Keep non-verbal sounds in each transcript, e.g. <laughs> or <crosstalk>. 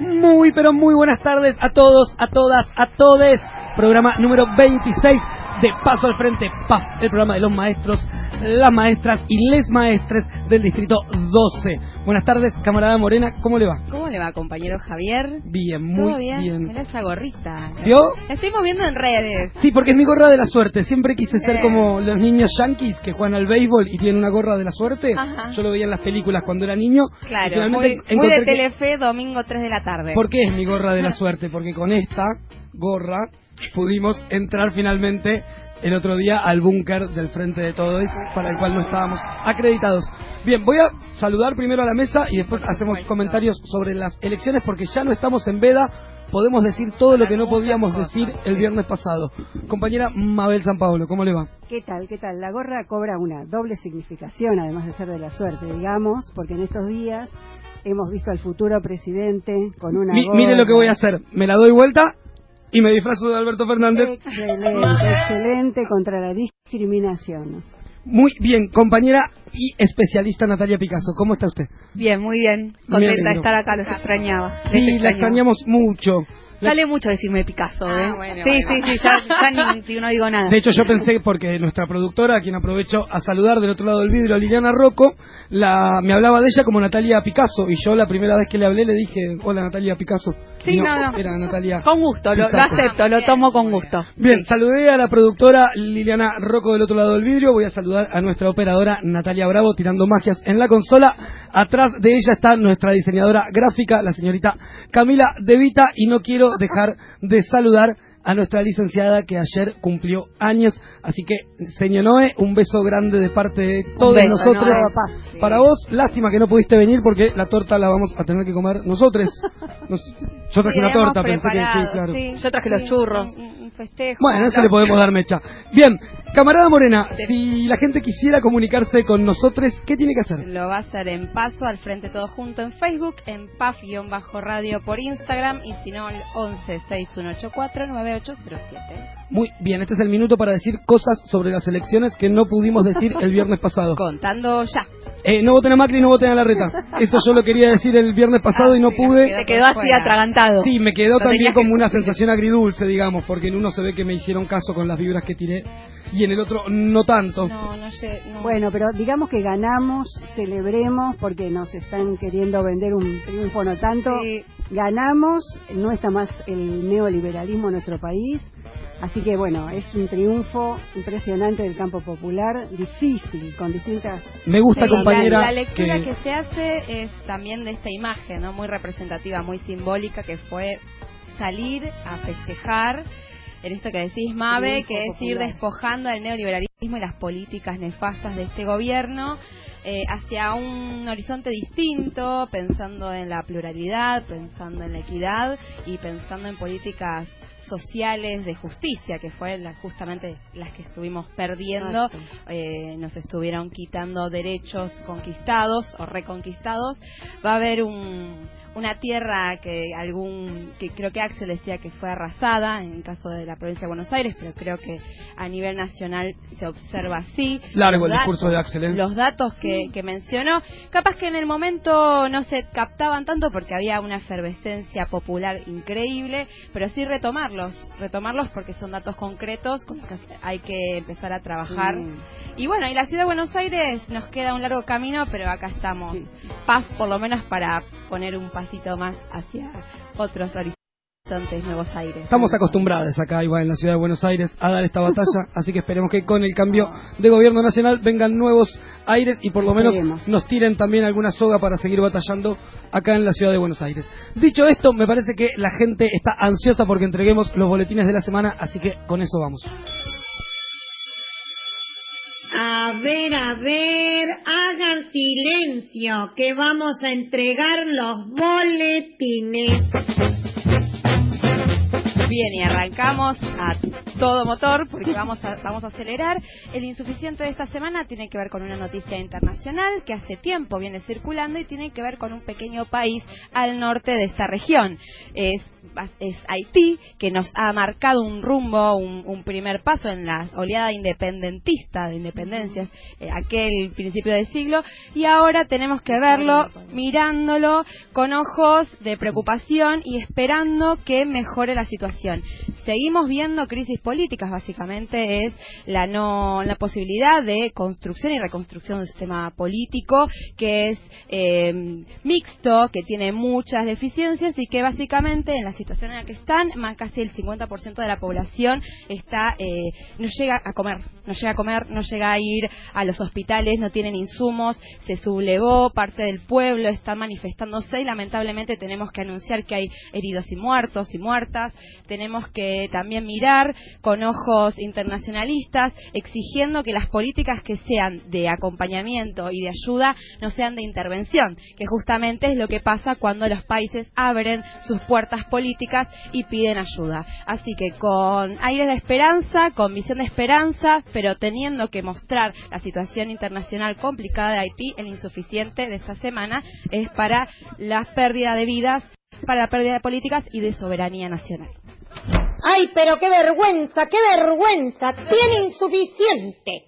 Muy, pero muy buenas tardes a todos, a todas, a todes. Programa número 26 de Paso al Frente, PAF, el programa de los maestros, las maestras y les maestres del Distrito 12. Buenas tardes, camarada Morena, ¿cómo le va? ¿Cómo le va, compañero Javier? Bien, muy ¿Todo bien? bien. Mira esa gorrita. ¿Vio? La estoy moviendo en redes. Sí, porque es mi gorra de la suerte. Siempre quise ser Eh. como los niños yankees que juegan al béisbol y tienen una gorra de la suerte. Ajá. Yo lo veía en las películas cuando era niño. Claro, muy, muy de que- Telefe, domingo 3 de la tarde. ¿Por qué es mi gorra de la <laughs> suerte? Porque con esta gorra pudimos entrar finalmente el otro día al búnker del frente de todos para el cual no estábamos acreditados. Bien, voy a saludar primero a la mesa y después hacemos comentarios sobre las elecciones porque ya no estamos en veda. Podemos decir todo lo que no podíamos decir el viernes pasado. Compañera Mabel San Pablo, ¿cómo le va? ¿Qué tal? ¿Qué tal? La gorra cobra una doble significación, además de ser de la suerte, digamos, porque en estos días hemos visto al futuro presidente con una Mi- gorra. mire lo que voy a hacer. Me la doy vuelta y me disfrazo de Alberto Fernández. Excelente, excelente contra la discriminación. Muy bien, compañera y especialista Natalia Picasso. ¿Cómo está usted? Bien, muy bien. Contenta de estar acá, los extrañaba. Sí, la extrañaba. extrañamos mucho. Sale mucho decirme Picasso, ¿eh? Ah, bueno, sí, bueno. sí, sí, ya, ya ni, ni- no digo nada. De hecho, yo pensé, porque nuestra productora, a quien aprovecho a saludar del otro lado del vidrio, Liliana Rocco, la, me hablaba de ella como Natalia Picasso. Y yo la primera vez que le hablé le dije, hola Natalia Picasso. Sí, no, no. Era Natalia. Con gusto, lo, acepto, lo tomo con gusto. Bien, saludé a la productora Liliana Rocco del otro lado del vidrio. Voy a saludar a nuestra operadora Natalia Bravo tirando magias en la consola. Atrás de ella está nuestra diseñadora gráfica, la señorita Camila De Vita. Y no quiero dejar de saludar a nuestra licenciada que ayer cumplió años. Así que, señor Noé, un beso grande de parte de todos beso, nosotros. Para vos, lástima que no pudiste venir porque la torta la vamos a tener que comer nosotros. <laughs> Nos- yo traje Sí, una torta, pensé que sí, claro. sí. Yo traje los churros. Un, un festejo. Bueno, eso le podemos dar mecha. Bien, camarada Morena, si la gente quisiera comunicarse con nosotros, ¿qué tiene que hacer? Lo va a hacer en paso, al frente todo junto en Facebook, en PAF-radio por Instagram y si no, el 11 6184 9807. Muy bien, este es el minuto para decir cosas sobre las elecciones que no pudimos decir el viernes pasado. <laughs> Contando ya. Eh, no voten a Macri, no voten a la reta. Eso yo lo quería decir el viernes pasado y no Se pude. quedó así fuera. atragantado. Sí, me quedó Lo también como que una sensación agridulce, digamos, porque en uno se ve que me hicieron caso con las vibras que tiré y en el otro no tanto. No, no sé. no. Bueno, pero digamos que ganamos, celebremos, porque nos están queriendo vender un triunfo no tanto. Sí. Ganamos, no está más el neoliberalismo en nuestro país. Así que bueno, es un triunfo impresionante del campo popular, difícil, con distintas Me gusta, Sí, compañera, La, la lectura que- que... se hace es también de esta imagen, ¿no? Muy representativa, muy simbólica, que fue salir a festejar en esto que decís, Mabe, que es ir despojando al neoliberalismo y las políticas nefastas de este gobierno eh, hacia un horizonte distinto, pensando en la pluralidad, pensando en la equidad y pensando en políticas sociales de justicia, que fue la- justamente las que estuvimos perdiendo eh, nos estuvieron quitando derechos conquistados o reconquistados, va a haber un, una tierra que algún que creo que Axel decía que fue arrasada en el caso de la provincia de Buenos Aires, pero creo que a nivel nacional se observa así. Largo el Los discurso de Axel, ¿eh? Los datos que, que mencionó, capaz que en el momento no se captaban tanto porque había una efervescencia popular increíble, pero sí retomarlos, retomarlos porque son datos concretos con los que hay que empezar a trabajar. Mm. Y bueno, y la ciudad de Buenos Aires nos queda un largo camino, pero acá estamos. Sí. Paz, por lo menos, para poner un pasito más hacia otros horizontes, nuevos aires. Estamos acostumbrados acá, igual en la ciudad de Buenos Aires, a dar esta batalla, <laughs> así que esperemos que con el cambio de gobierno nacional vengan nuevos aires y por lo menos Esperemos. nos tiren también alguna soga para seguir batallando acá en la ciudad de Buenos Aires. Dicho esto, me parece que la gente está ansiosa porque entreguemos los boletines de la semana, así que con eso vamos. A ver, a ver, hagan silencio, que vamos a entregar los boletines. Bien, y arrancamos a todo motor porque vamos a, vamos a acelerar. El insuficiente de esta semana tiene que ver con una noticia internacional que hace tiempo viene circulando y tiene que ver con un pequeño país al norte de esta región. Es Haití, que nos ha marcado un rumbo, un, primer paso en la oleada independentista de independencias, eh, aquel principio del siglo, y ahora tenemos que verlo mirándolo con ojos de preocupación y esperando que mejore la situación. Seguimos viendo crisis políticas, básicamente es la no la posibilidad de construcción y reconstrucción de un sistema político que es eh, mixto, que tiene muchas deficiencias y que básicamente en la situación en la que están, más casi el 50% de la población está eh, no llega a comer, no llega a comer, no llega a ir a los hospitales, no tienen insumos, se sublevó, parte del pueblo está manifestándose y lamentablemente tenemos que anunciar que hay heridos y muertos y muertas, tenemos que también mirar con ojos internacionalistas exigiendo que las políticas que sean de acompañamiento y de ayuda no sean de intervención, que justamente es lo que pasa cuando los países abren sus puertas políticas y piden ayuda. Así que con aire de esperanza, con visión de esperanza, pero teniendo que mostrar la situación internacional complicada de Haití, el insuficiente de esta semana es para la pérdida de vidas, para la pérdida de políticas y de soberanía nacional. ¡Ay, pero qué vergüenza, qué vergüenza! ¡Tiene insuficiente!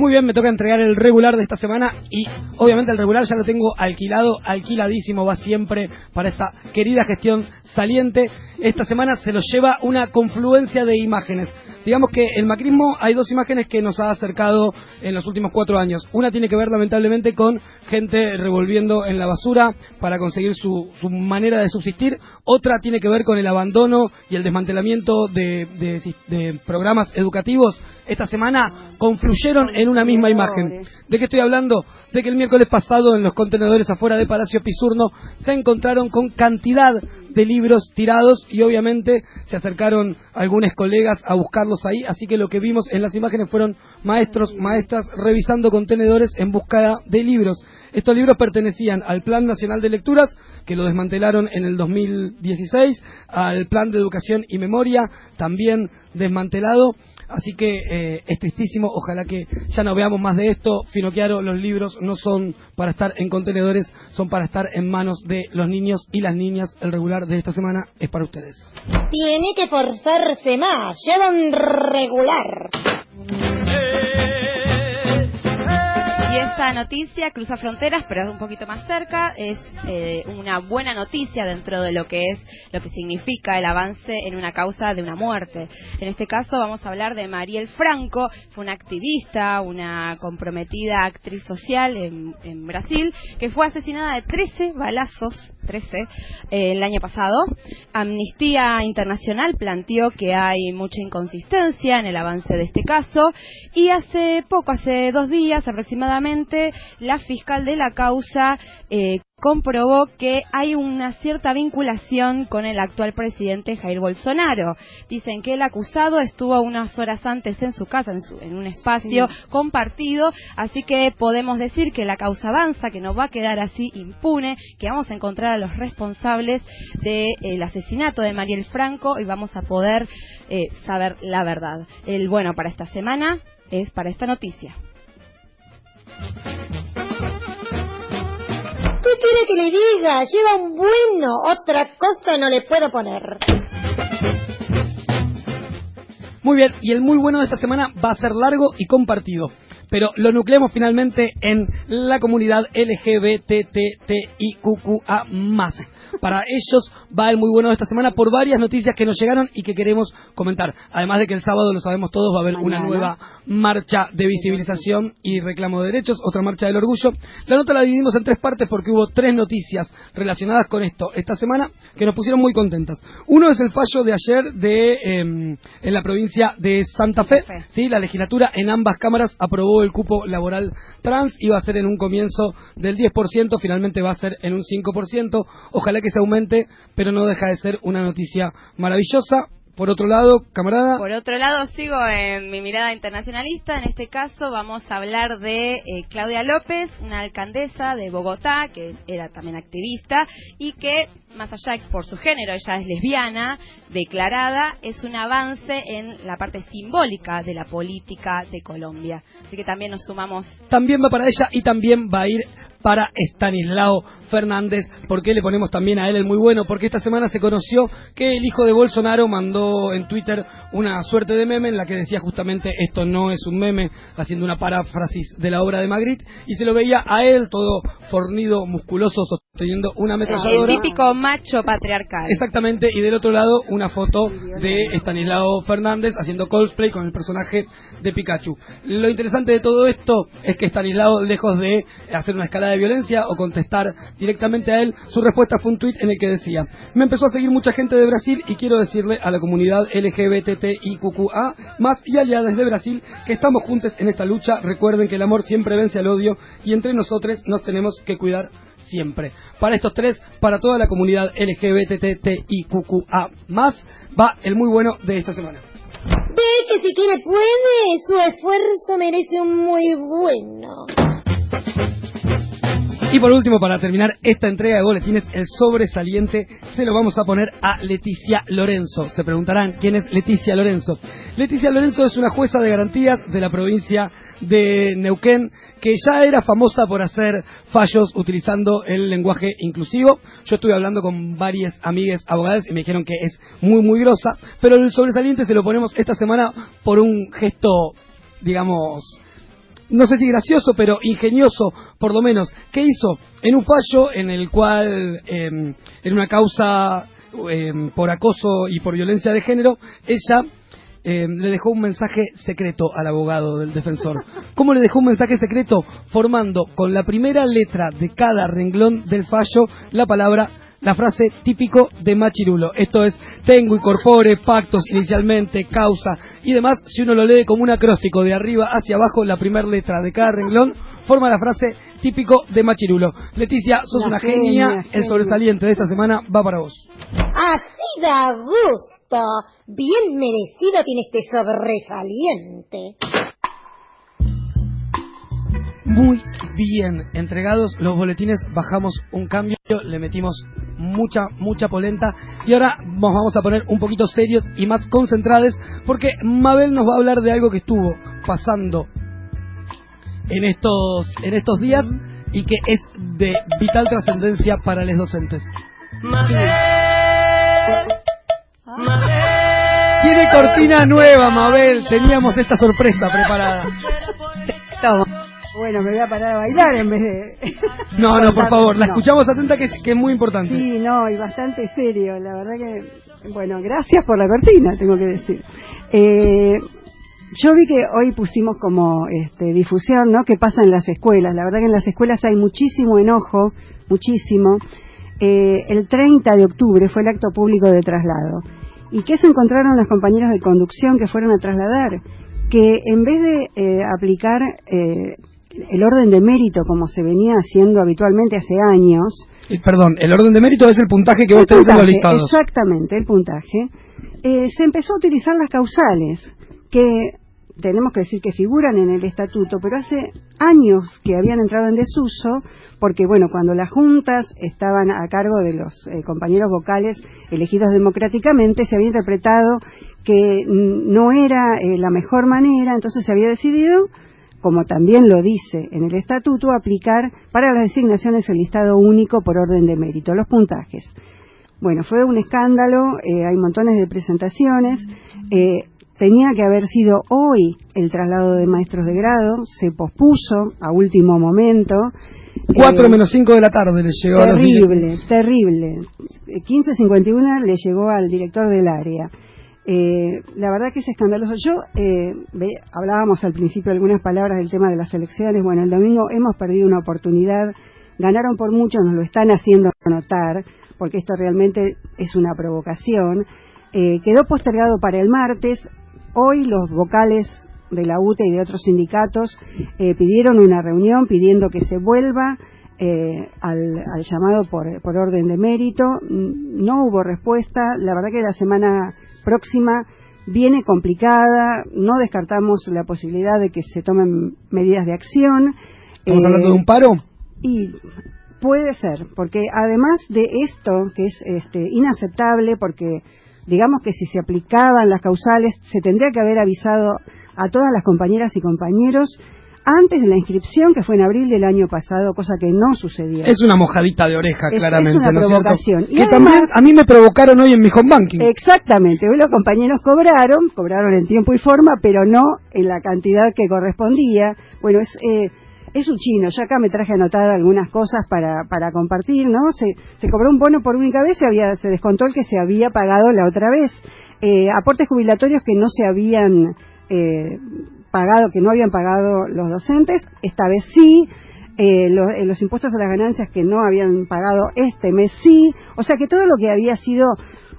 Muy bien, me toca entregar el regular de esta semana y obviamente el regular ya lo tengo alquilado, alquiladísimo, va siempre para esta querida gestión saliente. Esta semana se lo lleva una confluencia de imágenes. Digamos que el macrismo hay dos imágenes que nos ha acercado en los últimos cuatro años. Una tiene que ver lamentablemente con gente revolviendo en la basura para conseguir su, manera de subsistir. Otra tiene que ver con el abandono y el desmantelamiento de programas educativos esta semana confluyeron en una misma imagen. ¿De qué estoy hablando? De que el miércoles pasado en los contenedores afuera de Palacio Pisurno se encontraron con cantidad de libros tirados y obviamente se acercaron algunos colegas a buscarlos ahí, así que lo que vimos en las imágenes fueron maestros, maestras revisando contenedores en busca de libros. Estos libros pertenecían al Plan Nacional de Lecturas, que lo desmantelaron en el 2016, al Plan de Educación y Memoria, también desmantelado, Así que eh, es tristísimo, ojalá que ya no veamos más de esto. Finocchiaro, los libros no son para estar en contenedores, son para estar en manos de los niños y las niñas. El regular de esta semana es para ustedes. Tiene que forzarse más, llevan regular. Y esta noticia cruza fronteras, pero es un poquito más cerca. Es eh, una buena noticia dentro de lo que es, lo que significa el avance en una causa de una muerte. En este caso vamos a hablar de Mariel Franco, fue una activista, una comprometida actriz social en, en Brasil, que fue asesinada de 13 balazos 13 eh, el año pasado. Amnistía Internacional planteó que hay mucha inconsistencia en el avance de este caso y hace poco, hace dos días aproximadamente, la fiscal de la causa eh, comprobó que hay una cierta vinculación con el actual presidente Jair Bolsonaro. Dicen que el acusado estuvo unas horas antes en su casa, en, un espacio compartido, así que podemos decir que la causa avanza, que no va a quedar así impune, que vamos a encontrar a los responsables del asesinato de Mariel Franco y vamos a poder eh, saber la verdad. El bueno para esta semana es para esta noticia. ¿Qué quiere que le diga? Lleva un bueno, otra cosa no le puedo poner. Muy bien, y el muy bueno de esta semana va a ser largo y compartido. Pero lo nucleamos finalmente en la comunidad LGBTTIQQA para ellos va el muy bueno de esta semana por varias noticias que nos llegaron y que queremos comentar. Además de que el sábado, lo sabemos todos, va a haber una nueva marcha de visibilización y reclamo de derechos, otra marcha del orgullo. La nota la dividimos en tres partes porque hubo tres noticias relacionadas con esto esta semana que nos pusieron muy contentas. Uno es el fallo de ayer de em, en la provincia de Santa Fe. ¿sí? La legislatura en ambas cámaras aprobó el cupo laboral trans. Iba a ser en un comienzo del 10%, finalmente va a ser en un 5%. Ojalá que se aumente, pero no deja de ser una noticia maravillosa Por otro lado, camarada. Por otro lado, sigo en mi mirada internacionalista. En este caso, vamos a hablar de eh, Claudia López, una alcaldesa de Bogotá, que era también activista y que, más allá por su género, ella es lesbiana, declarada, es un avance en la parte simbólica de la política de Colombia. Así que también nos sumamos. También va para ella y también va a ir para Stanislao Fernández. ¿Por qué le ponemos también a él el muy bueno? Porque esta semana se conoció que el hijo de Bolsonaro mandó en Twitter una suerte de meme en la que decía justamente esto no es un meme, haciendo una paráfrasis de la obra de Magritte, y se lo veía a él todo fornido, musculoso, sosteniendo una ametralladora. El típico macho patriarcal. Exactamente, y del otro lado una foto de Stanislao Fernández haciendo cosplay con el personaje de Pikachu. Lo interesante de todo esto es que Stanislao, lejos de hacer una escala de violencia o contestar directamente a él, su respuesta fue un tuit en el que decía, me empezó a seguir mucha gente de Brasil y quiero decirle a la comunidad LGBTIQA más y aliadas de Brasil que estamos juntos en esta lucha, recuerden que el amor siempre vence al odio y entre nosotros nos tenemos que cuidar siempre. Para estos tres, para toda la comunidad LGBTIQA más, va el muy bueno de esta semana. Ve que si quiere puede, su esfuerzo merece un muy bueno. Y por último, para terminar esta entrega de boletines, el sobresaliente se lo vamos a poner a Leticia Lorenzo. Se preguntarán quién es Leticia Lorenzo. Leticia Lorenzo es una jueza de garantías de la provincia de Neuquén que ya era famosa por hacer fallos utilizando el lenguaje inclusivo. Yo estuve hablando con varias amigas abogadas y me dijeron que es muy, muy grosa, pero el sobresaliente se lo ponemos esta semana por un gesto, digamos, no sé si gracioso, pero ingenioso, por lo menos. ¿Qué hizo? En un fallo en el cual, em, en una causa em, por acoso y por violencia de género, ella em, le dejó un mensaje secreto al abogado del defensor. ¿Cómo le dejó un mensaje secreto? Formando con la primera letra de cada renglón del fallo la palabra la frase típico de Machirulo. Esto es, tengo, incorpore, pactos inicialmente, causa y demás. Si uno lo lee como un acróstico de arriba hacia abajo, la primera letra de cada renglón forma la frase típico de Machirulo. Leticia, sos una, genia, el sobresaliente de esta semana va para vos. Así da gusto. Bien merecido tiene este sobresaliente. Muy bien entregados los boletines, bajamos un cambio, le metimos mucha, mucha polenta y ahora nos vamos a poner un poquito serios y más concentrados porque Mabel nos va a hablar de algo que estuvo pasando en estos, en estos días y que es de vital trascendencia para los docentes. Tiene cortina nueva, Mabel. Teníamos esta sorpresa preparada. Bueno, me voy a parar a bailar en vez de... No, no, por favor, la escuchamos atenta que es, que es muy importante. Sí, no, y bastante serio. La verdad que, bueno, gracias por la cortina, tengo que decir. Eh, yo vi que hoy pusimos como este, difusión, ¿no? ¿Qué pasa en las escuelas? La verdad que en las escuelas hay muchísimo enojo, muchísimo. Eh, el 30 de octubre fue el acto público de traslado. ¿Y qué se encontraron los compañeros de conducción que fueron a trasladar? Que en vez de eh, aplicar eh, el orden de mérito como se venía haciendo habitualmente hace años. perdón, el orden de mérito es el puntaje que vos tenés en los listados. Exactamente, el puntaje. Eh, se empezó a utilizar las causales, que tenemos que decir que figuran en el estatuto, pero hace años que habían entrado en desuso, porque bueno, cuando las juntas estaban a cargo de los eh, compañeros vocales elegidos democráticamente, se había interpretado que no era eh, la mejor manera, entonces se había decidido como también lo dice en el estatuto, aplicar para las designaciones el listado único por orden de mérito, los puntajes. Bueno, fue un escándalo, eh, hay montones de presentaciones, eh, tenía que haber sido hoy el traslado de maestros de grado, se pospuso a último momento. 4 eh, menos 5 de la tarde le llegó terrible, a los Terrible, terrible. 15.51 le llegó al director del área. Eh, la verdad que es escandaloso. Yo, eh, hablábamos al principio algunas palabras del tema de las elecciones. Bueno, el domingo hemos perdido una oportunidad. Ganaron por mucho, nos lo están haciendo notar, porque esto realmente es una provocación. Eh, quedó postergado para el martes. Hoy los vocales de la UTE y de otros sindicatos pidieron una reunión pidiendo que se vuelva eh, al, al, llamado por, por orden de mérito. No hubo respuesta. La verdad que la semana próxima viene complicada. No descartamos la posibilidad de que se tomen medidas de acción. ¿Estamos hablando de un paro? Y puede ser, porque además de esto, que es este, inaceptable, porque digamos que si se aplicaban las causales, se tendría que haber avisado a todas las compañeras y compañeros antes de la inscripción, que fue en abril del año pasado, cosa que no sucedió. Es una mojadita de oreja, claramente. Es una provocación. que también a mí me provocaron hoy en mi home banking. Exactamente. Hoy los compañeros cobraron, cobraron en tiempo y forma, pero no en la cantidad que correspondía. Bueno, es... Eh, es un chino, yo acá me traje anotar algunas cosas para, para compartir, ¿no? Se, se cobró un bono por única vez, se, había, se descontó el que se había pagado la otra vez. Eh, aportes jubilatorios que no se habían eh, pagado, que no habían pagado los docentes, esta vez sí. Eh, eh, los, impuestos a las ganancias que no habían pagado este mes sí. O sea que todo lo que había sido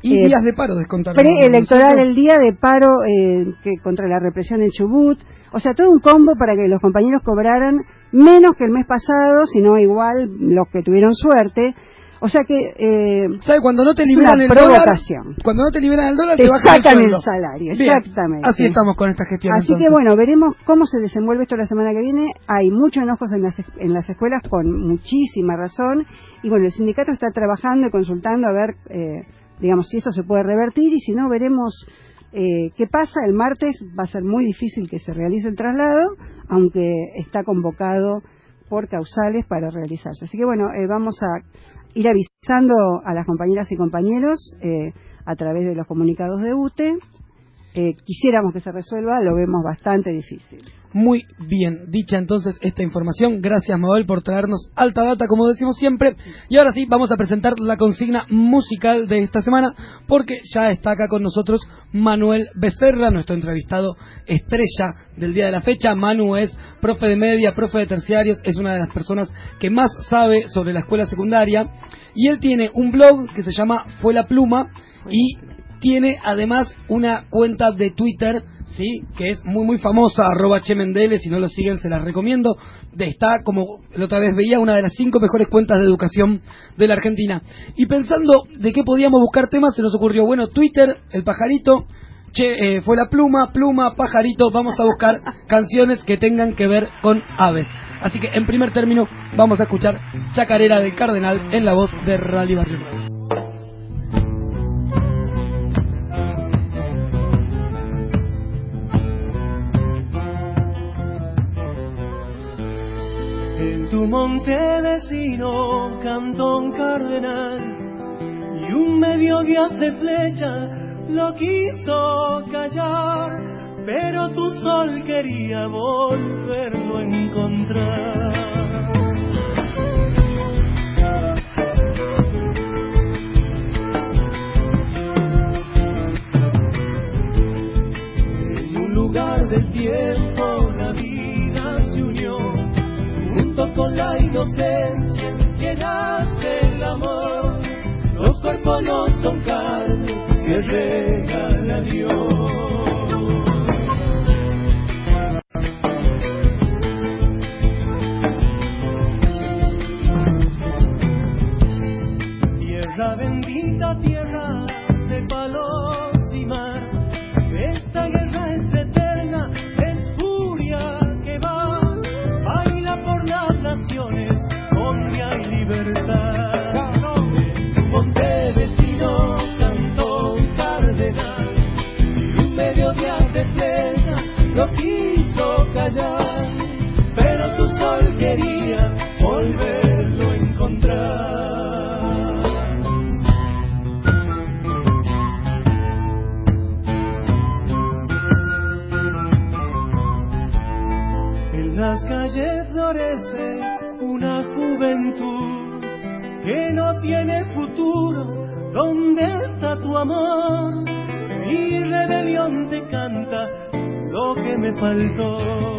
y días de paro descontaron. Preelectoral, el día de paro que contra la represión en Chubut. O sea, todo un combo para que los compañeros cobraran menos que el mes pasado, sino igual los que tuvieron suerte. O sea que eh, ¿Sabe? cuando no te liberan el provocación. dólar, cuando no te liberan el dólar te, te sacan el, salario, exactamente. Así estamos con esta gestión. Así que bueno, veremos cómo se desenvuelve esto la semana que viene. Hay muchos enojos en las en las escuelas con muchísima razón y bueno, el sindicato está trabajando y consultando a ver eh, digamos si esto se puede revertir y si no veremos eh, ¿Qué pasa? El martes va a ser muy difícil que se realice el traslado, aunque está convocado por causales para realizarse. Así que bueno, eh, vamos a ir avisando a las compañeras y compañeros eh, a través de los comunicados de UTE. Quisiéramos que se resuelva, lo vemos bastante difícil. Muy bien, dicha entonces esta información. Gracias, Mabel, por traernos alta data, como decimos siempre. Y ahora sí, vamos a presentar la consigna musical de esta semana, porque ya está acá con nosotros Manuel Becerra, nuestro entrevistado estrella del día de la fecha. Manu es profe de media, profe de terciarios, es una de las personas que más sabe sobre la escuela secundaria. Y él tiene un blog que se llama Fue la Pluma y tiene además una cuenta de Twitter ¿sí? que es muy muy famosa, arroba Chemendele, si no lo siguen se las recomiendo. Está, como la otra vez veía, una de las cinco mejores cuentas de educación de la Argentina. Y pensando de qué podíamos buscar temas, se nos ocurrió, bueno, Twitter, el pajarito, che, eh, fue la pluma, pluma, pajarito, vamos a buscar <laughs> canciones que tengan que ver con aves. Así que en primer término vamos a escuchar Chacarera del Cardenal en la voz de Rally Barrio. Tu monte vecino, Cantón Cardenal, y un mediodía de flecha lo quiso callar, pero tu sol quería volverlo a encontrar. En un lugar del tiempo con la inocencia que nace el amor. Los cuerpos no son carne que regala Dios. Tierra bendita, tierra de palos faltó.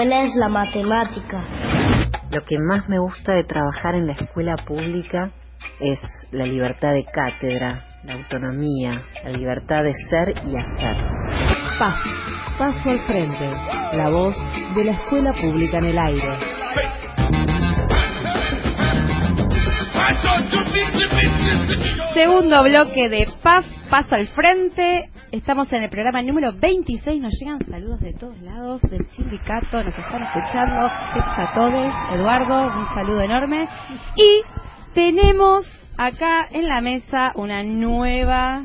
Escuela es la matemática. Lo que más me gusta de trabajar en la escuela pública es la libertad de cátedra, la autonomía, la libertad de ser y hacer. Paz, paso al frente, la voz de la escuela pública en el aire. Segundo bloque de PAF, paso al frente. Estamos en el programa número 26. Nos llegan saludos de todos lados, del sindicato, nos están escuchando. A todos. Eduardo, un saludo enorme. Y tenemos acá en la mesa una nueva,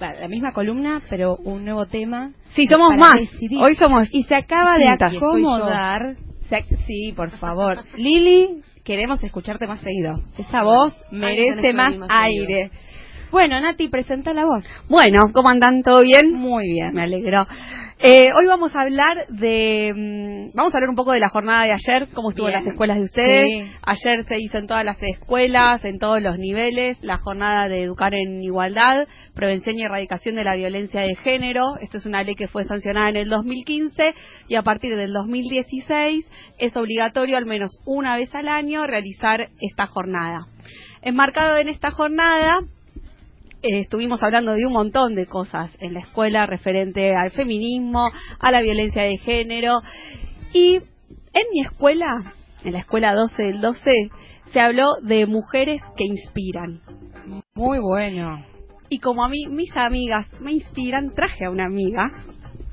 la misma columna, pero un nuevo tema. Sí, somos más. decidir. Hoy somos Y se acaba de acomodar. sí, por favor. Lili, queremos escucharte más seguido. Esa voz merece más seguido. Bueno, Nati, presenta la voz. Bueno, ¿cómo andan? ¿Todo bien? Muy bien. Me alegro. Eh, hoy vamos a hablar de, mm, vamos a hablar un poco de la jornada de ayer, cómo estuvo en las escuelas de ustedes. Sí. Ayer se hizo en todas las escuelas, en todos los niveles, la jornada de educar en igualdad, prevención y erradicación de la violencia de género. Esto es una ley que fue sancionada en el 2015 y a partir del 2016 es obligatorio al menos una vez al año realizar esta jornada. Enmarcado en esta jornada, eh, estuvimos hablando de un montón de cosas en la escuela referente al feminismo, a la violencia de género. Y en mi escuela, en la escuela 12 del 12, se habló de mujeres que inspiran. Muy bueno. Y como a mí, mis amigas me inspiran, traje a una amiga,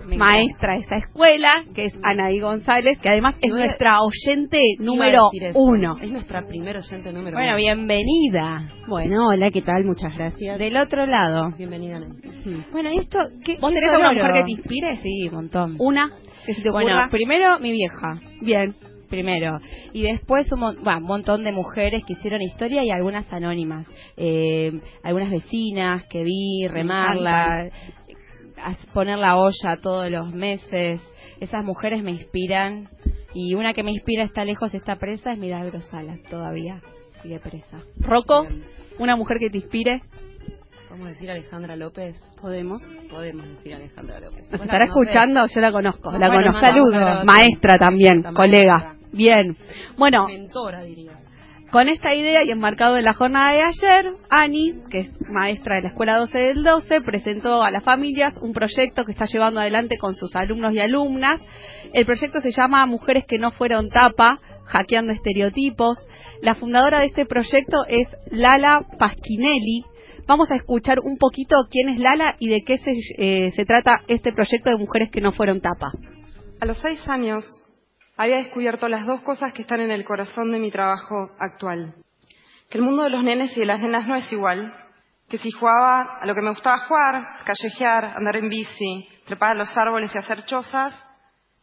Me maestra de esa escuela, que es Anaí González, que además es nuestra oyente número uno. Es nuestra primer oyente número Bueno, uno. bienvenida. Bueno, hola, ¿qué tal? Muchas gracias. Del otro lado. Bienvenida, Nancy. Bueno, ¿y esto qué ¿Vos qué tenés alguna mujer que te inspire? Sí, un montón. Una, que se te Bueno, primero mi vieja. Bien. primero. Y después un, mon- bueno, un montón de mujeres que hicieron historia y algunas anónimas. Eh, algunas vecinas que vi remarla, poner la olla todos los meses. Esas mujeres me inspiran. Y una que me inspira está lejos, está presa, es Milagro Salas, todavía sigue presa. Rocco, una mujer que te inspire. ¿Podemos decir Alejandra López? Podemos. Podemos decir Alejandra López. ¿Nos ¿Vos la estará escuchando? Yo la conozco. No, la bueno, conozco. Saludos. Maestra también, colega. maestra. Bien. Bueno, Mentora, diría. Con esta idea y enmarcado en la jornada de ayer, Ani, que es maestra de la Escuela 12 del 12, presentó a las familias un proyecto que está llevando adelante con sus alumnos y alumnas. El proyecto se llama Mujeres que no fueron tapa, hackeando estereotipos. La fundadora de este proyecto es Lala Pasquinelli. Vamos a escuchar un poquito quién es Lala y de qué se, eh, se trata este proyecto de Mujeres que no fueron tapa. A los seis años había descubierto las dos cosas que están en el corazón de mi trabajo actual. Que el mundo de los nenes y de las nenas no es igual. Que si jugaba a lo que me gustaba jugar, callejear, andar en bici, trepar a los árboles y hacer chozas,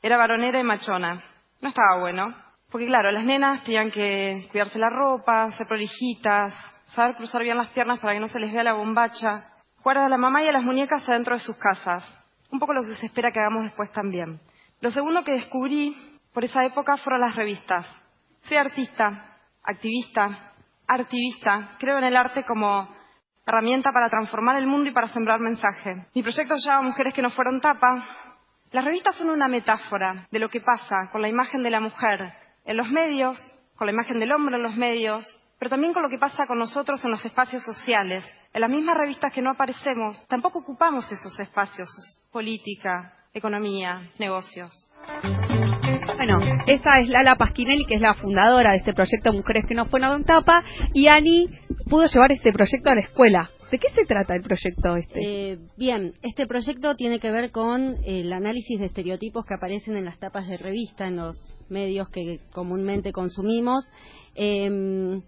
era varonera y machona. No estaba bueno. Porque claro, las nenas tenían que cuidarse la ropa, ser prolijitas, saber cruzar bien las piernas para que no se les vea la bombacha, jugar a la mamá y a las muñecas adentro de sus casas. Un poco lo que se espera que hagamos después también. Lo segundo que descubrí por esa época fueron las revistas. Soy artista, activista, artivista. Creo en el arte como herramienta para transformar el mundo y para sembrar mensaje. Mi proyecto se Mujeres que no fueron tapa. Las revistas son una metáfora de lo que pasa con la imagen de la mujer en los medios, con la imagen del hombre en los medios, pero también con lo que pasa con nosotros en los espacios sociales. En las mismas revistas que no aparecemos, tampoco ocupamos esos espacios, política, economía, negocios. Bueno, esa es Lala Pasquinelli, que es la fundadora de este proyecto Mujeres que no fueron tapa, y Ani pudo llevar este proyecto a la escuela. ¿De qué se trata el proyecto este? Eh, bien, este proyecto tiene que ver con el análisis de estereotipos que aparecen en las tapas de revista, en los medios que comúnmente consumimos. Eh,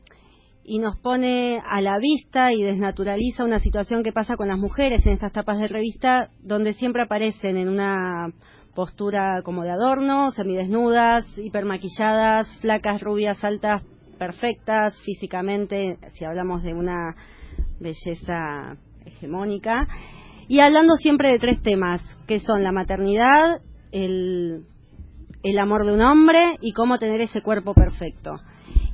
y nos pone a la vista y desnaturaliza una situación que pasa con las mujeres en estas tapas de revista, donde siempre aparecen en una postura como de adorno, semidesnudas, hipermaquilladas, flacas, rubias, altas, perfectas físicamente, si hablamos de una belleza hegemónica, y hablando siempre de tres temas, que son la maternidad, el, el amor de un hombre y cómo tener ese cuerpo perfecto.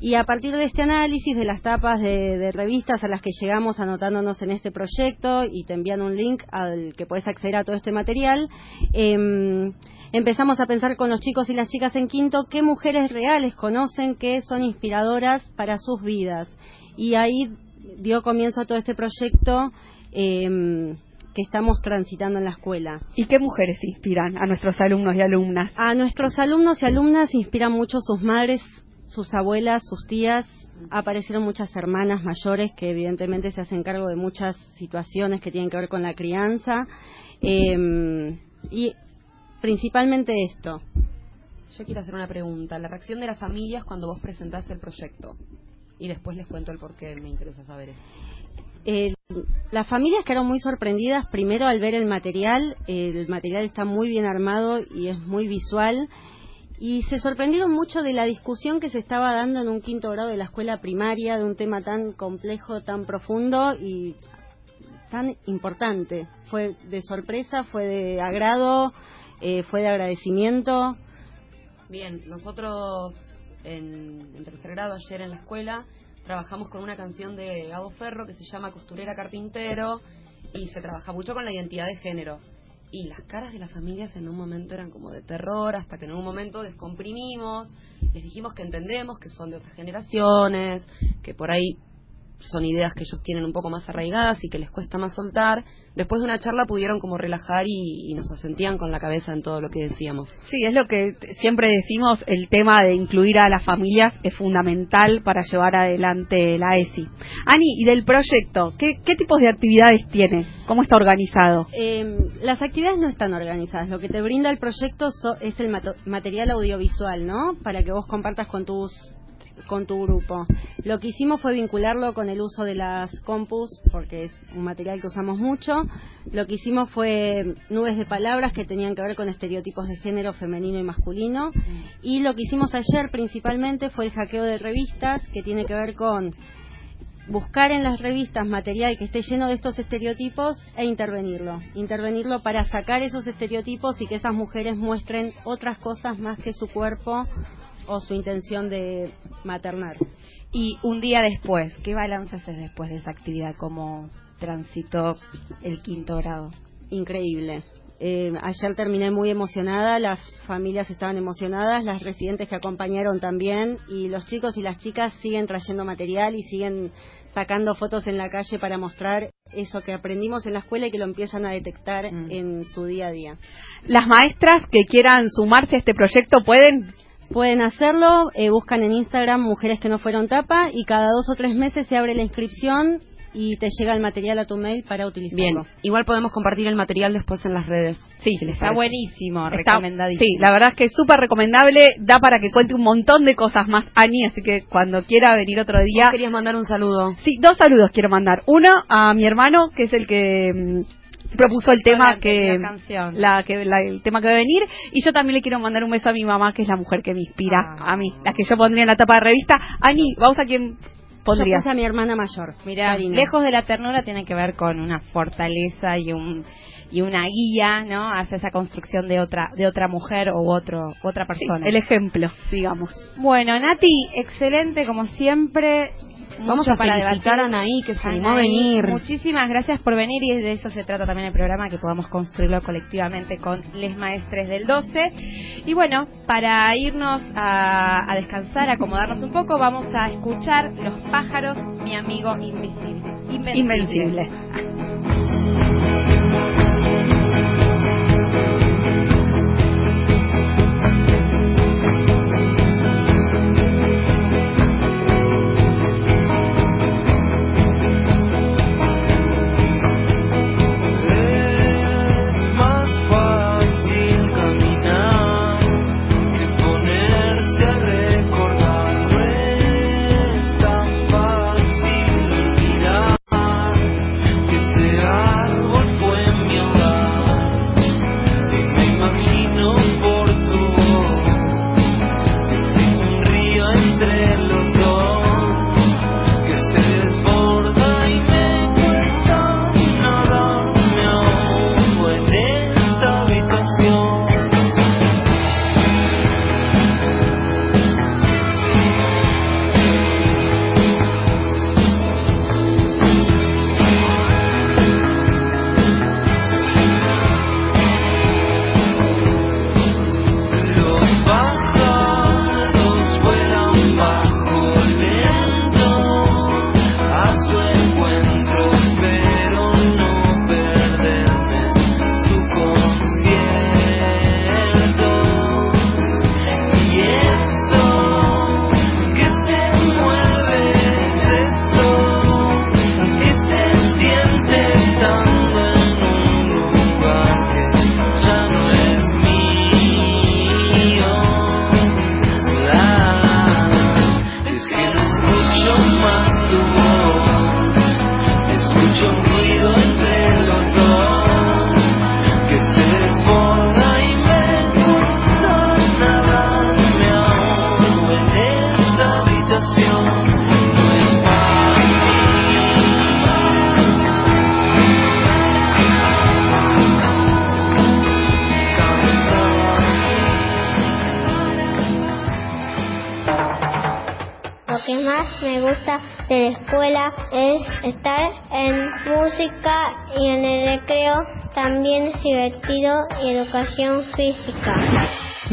Y a partir de este análisis de las tapas de, revistas a las que llegamos anotándonos en este proyecto y te envían un link al que puedes acceder a todo este material, em, empezamos a pensar con los chicos y las chicas en quinto qué mujeres reales conocen que son inspiradoras para sus vidas. Y ahí dio comienzo a todo este proyecto. Em, que estamos transitando en la escuela. ¿Y qué mujeres inspiran a nuestros alumnos y alumnas? A nuestros alumnos y alumnas inspiran mucho sus madres sus abuelas, sus tías, aparecieron muchas hermanas mayores que evidentemente se hacen cargo de muchas situaciones que tienen que ver con la crianza em, y principalmente esto. Yo quiero hacer una pregunta. La reacción de las familias cuando vos presentás el proyecto y después les cuento el por qué me interesa saber eso. las familias quedaron muy sorprendidas primero al ver el material. El material está muy bien armado y es muy visual y se sorprendieron mucho de la discusión que se estaba dando en un quinto grado de la escuela primaria de un tema tan complejo, tan profundo y tan importante. Fue de sorpresa, fue de agrado, eh, fue de agradecimiento. Bien, nosotros en, en, tercer grado ayer en la escuela trabajamos con una canción de Gabo Ferro que se llama Costurera Carpintero y se trabaja mucho con la identidad de género y las caras de las familias en un momento eran como de terror, hasta que en un momento descomprimimos, les dijimos que entendemos que son de otras generaciones, que por ahí son ideas que ellos tienen un poco más arraigadas y que les cuesta más soltar, después de una charla pudieron como relajar y, nos asentían con la cabeza en todo lo que decíamos. Sí, es lo que siempre decimos, el tema de incluir a las familias es fundamental para llevar adelante la ESI. Ani, y del proyecto, ¿qué, qué tipos de actividades tiene? ¿Cómo está organizado? Em, las actividades no están organizadas, lo que te brinda el proyecto es el material audiovisual, ¿no? Para que vos compartas con tus con tu grupo. Lo que hicimos fue vincularlo con el uso de las compus, porque es un material que usamos mucho. Lo que hicimos fue nubes de palabras que tenían que ver con estereotipos de género femenino y masculino. Y lo que hicimos ayer principalmente fue el hackeo de revistas, que tiene que ver con buscar en las revistas material que esté lleno de estos estereotipos e intervenirlo. Intervenirlo para sacar esos estereotipos y que esas mujeres muestren otras cosas más que su cuerpo o su intención de maternar. Y un día después, ¿qué balance haces después de esa actividad? ¿Cómo transitó el quinto grado? Increíble. Eh, ayer terminé muy emocionada, las familias estaban emocionadas, las residentes que acompañaron también, y los chicos y las chicas siguen trayendo material y siguen sacando fotos en la calle para mostrar eso que aprendimos en la escuela y que lo empiezan a detectar mm. en su día a día. Las maestras que quieran sumarse a este proyecto pueden Pueden hacerlo, eh, buscan en Instagram Mujeres que no fueron tapa y cada dos o tres meses se abre la inscripción y te llega el material a tu mail para utilizarlo. Bien, igual podemos compartir el material después en las redes. Sí, está buenísimo, recomendadísimo. Sí, la verdad es que es súper recomendable, da para que cuente un montón de cosas más, Ani, así que cuando quiera venir otro día... querías mandar un saludo? Sí, dos saludos quiero mandar. Uno a mi hermano, que es el que mm, propuso el tema que la, que el tema que va a venir. Y yo también le quiero mandar un beso a mi mamá que es la mujer que me inspira ah. a mí la que yo pondría en la tapa de revista. Ani vamos a quién pondrías a mi hermana mayor mira lejos de la ternura tiene que ver con una fortaleza y un y una guía no hacia esa construcción de otra de otra mujer o otro otra persona el ejemplo digamos bueno Nati excelente como siempre Vamos a felicitar a Anaí, que se animó a venir. Muchísimas gracias por venir y de eso se trata también el programa, que podamos construirlo colectivamente con les maestres del 12. Y bueno, para irnos a, a descansar, a acomodarnos un poco, vamos a escuchar Los pájaros, mi amigo invisible. Invencible. <laughs>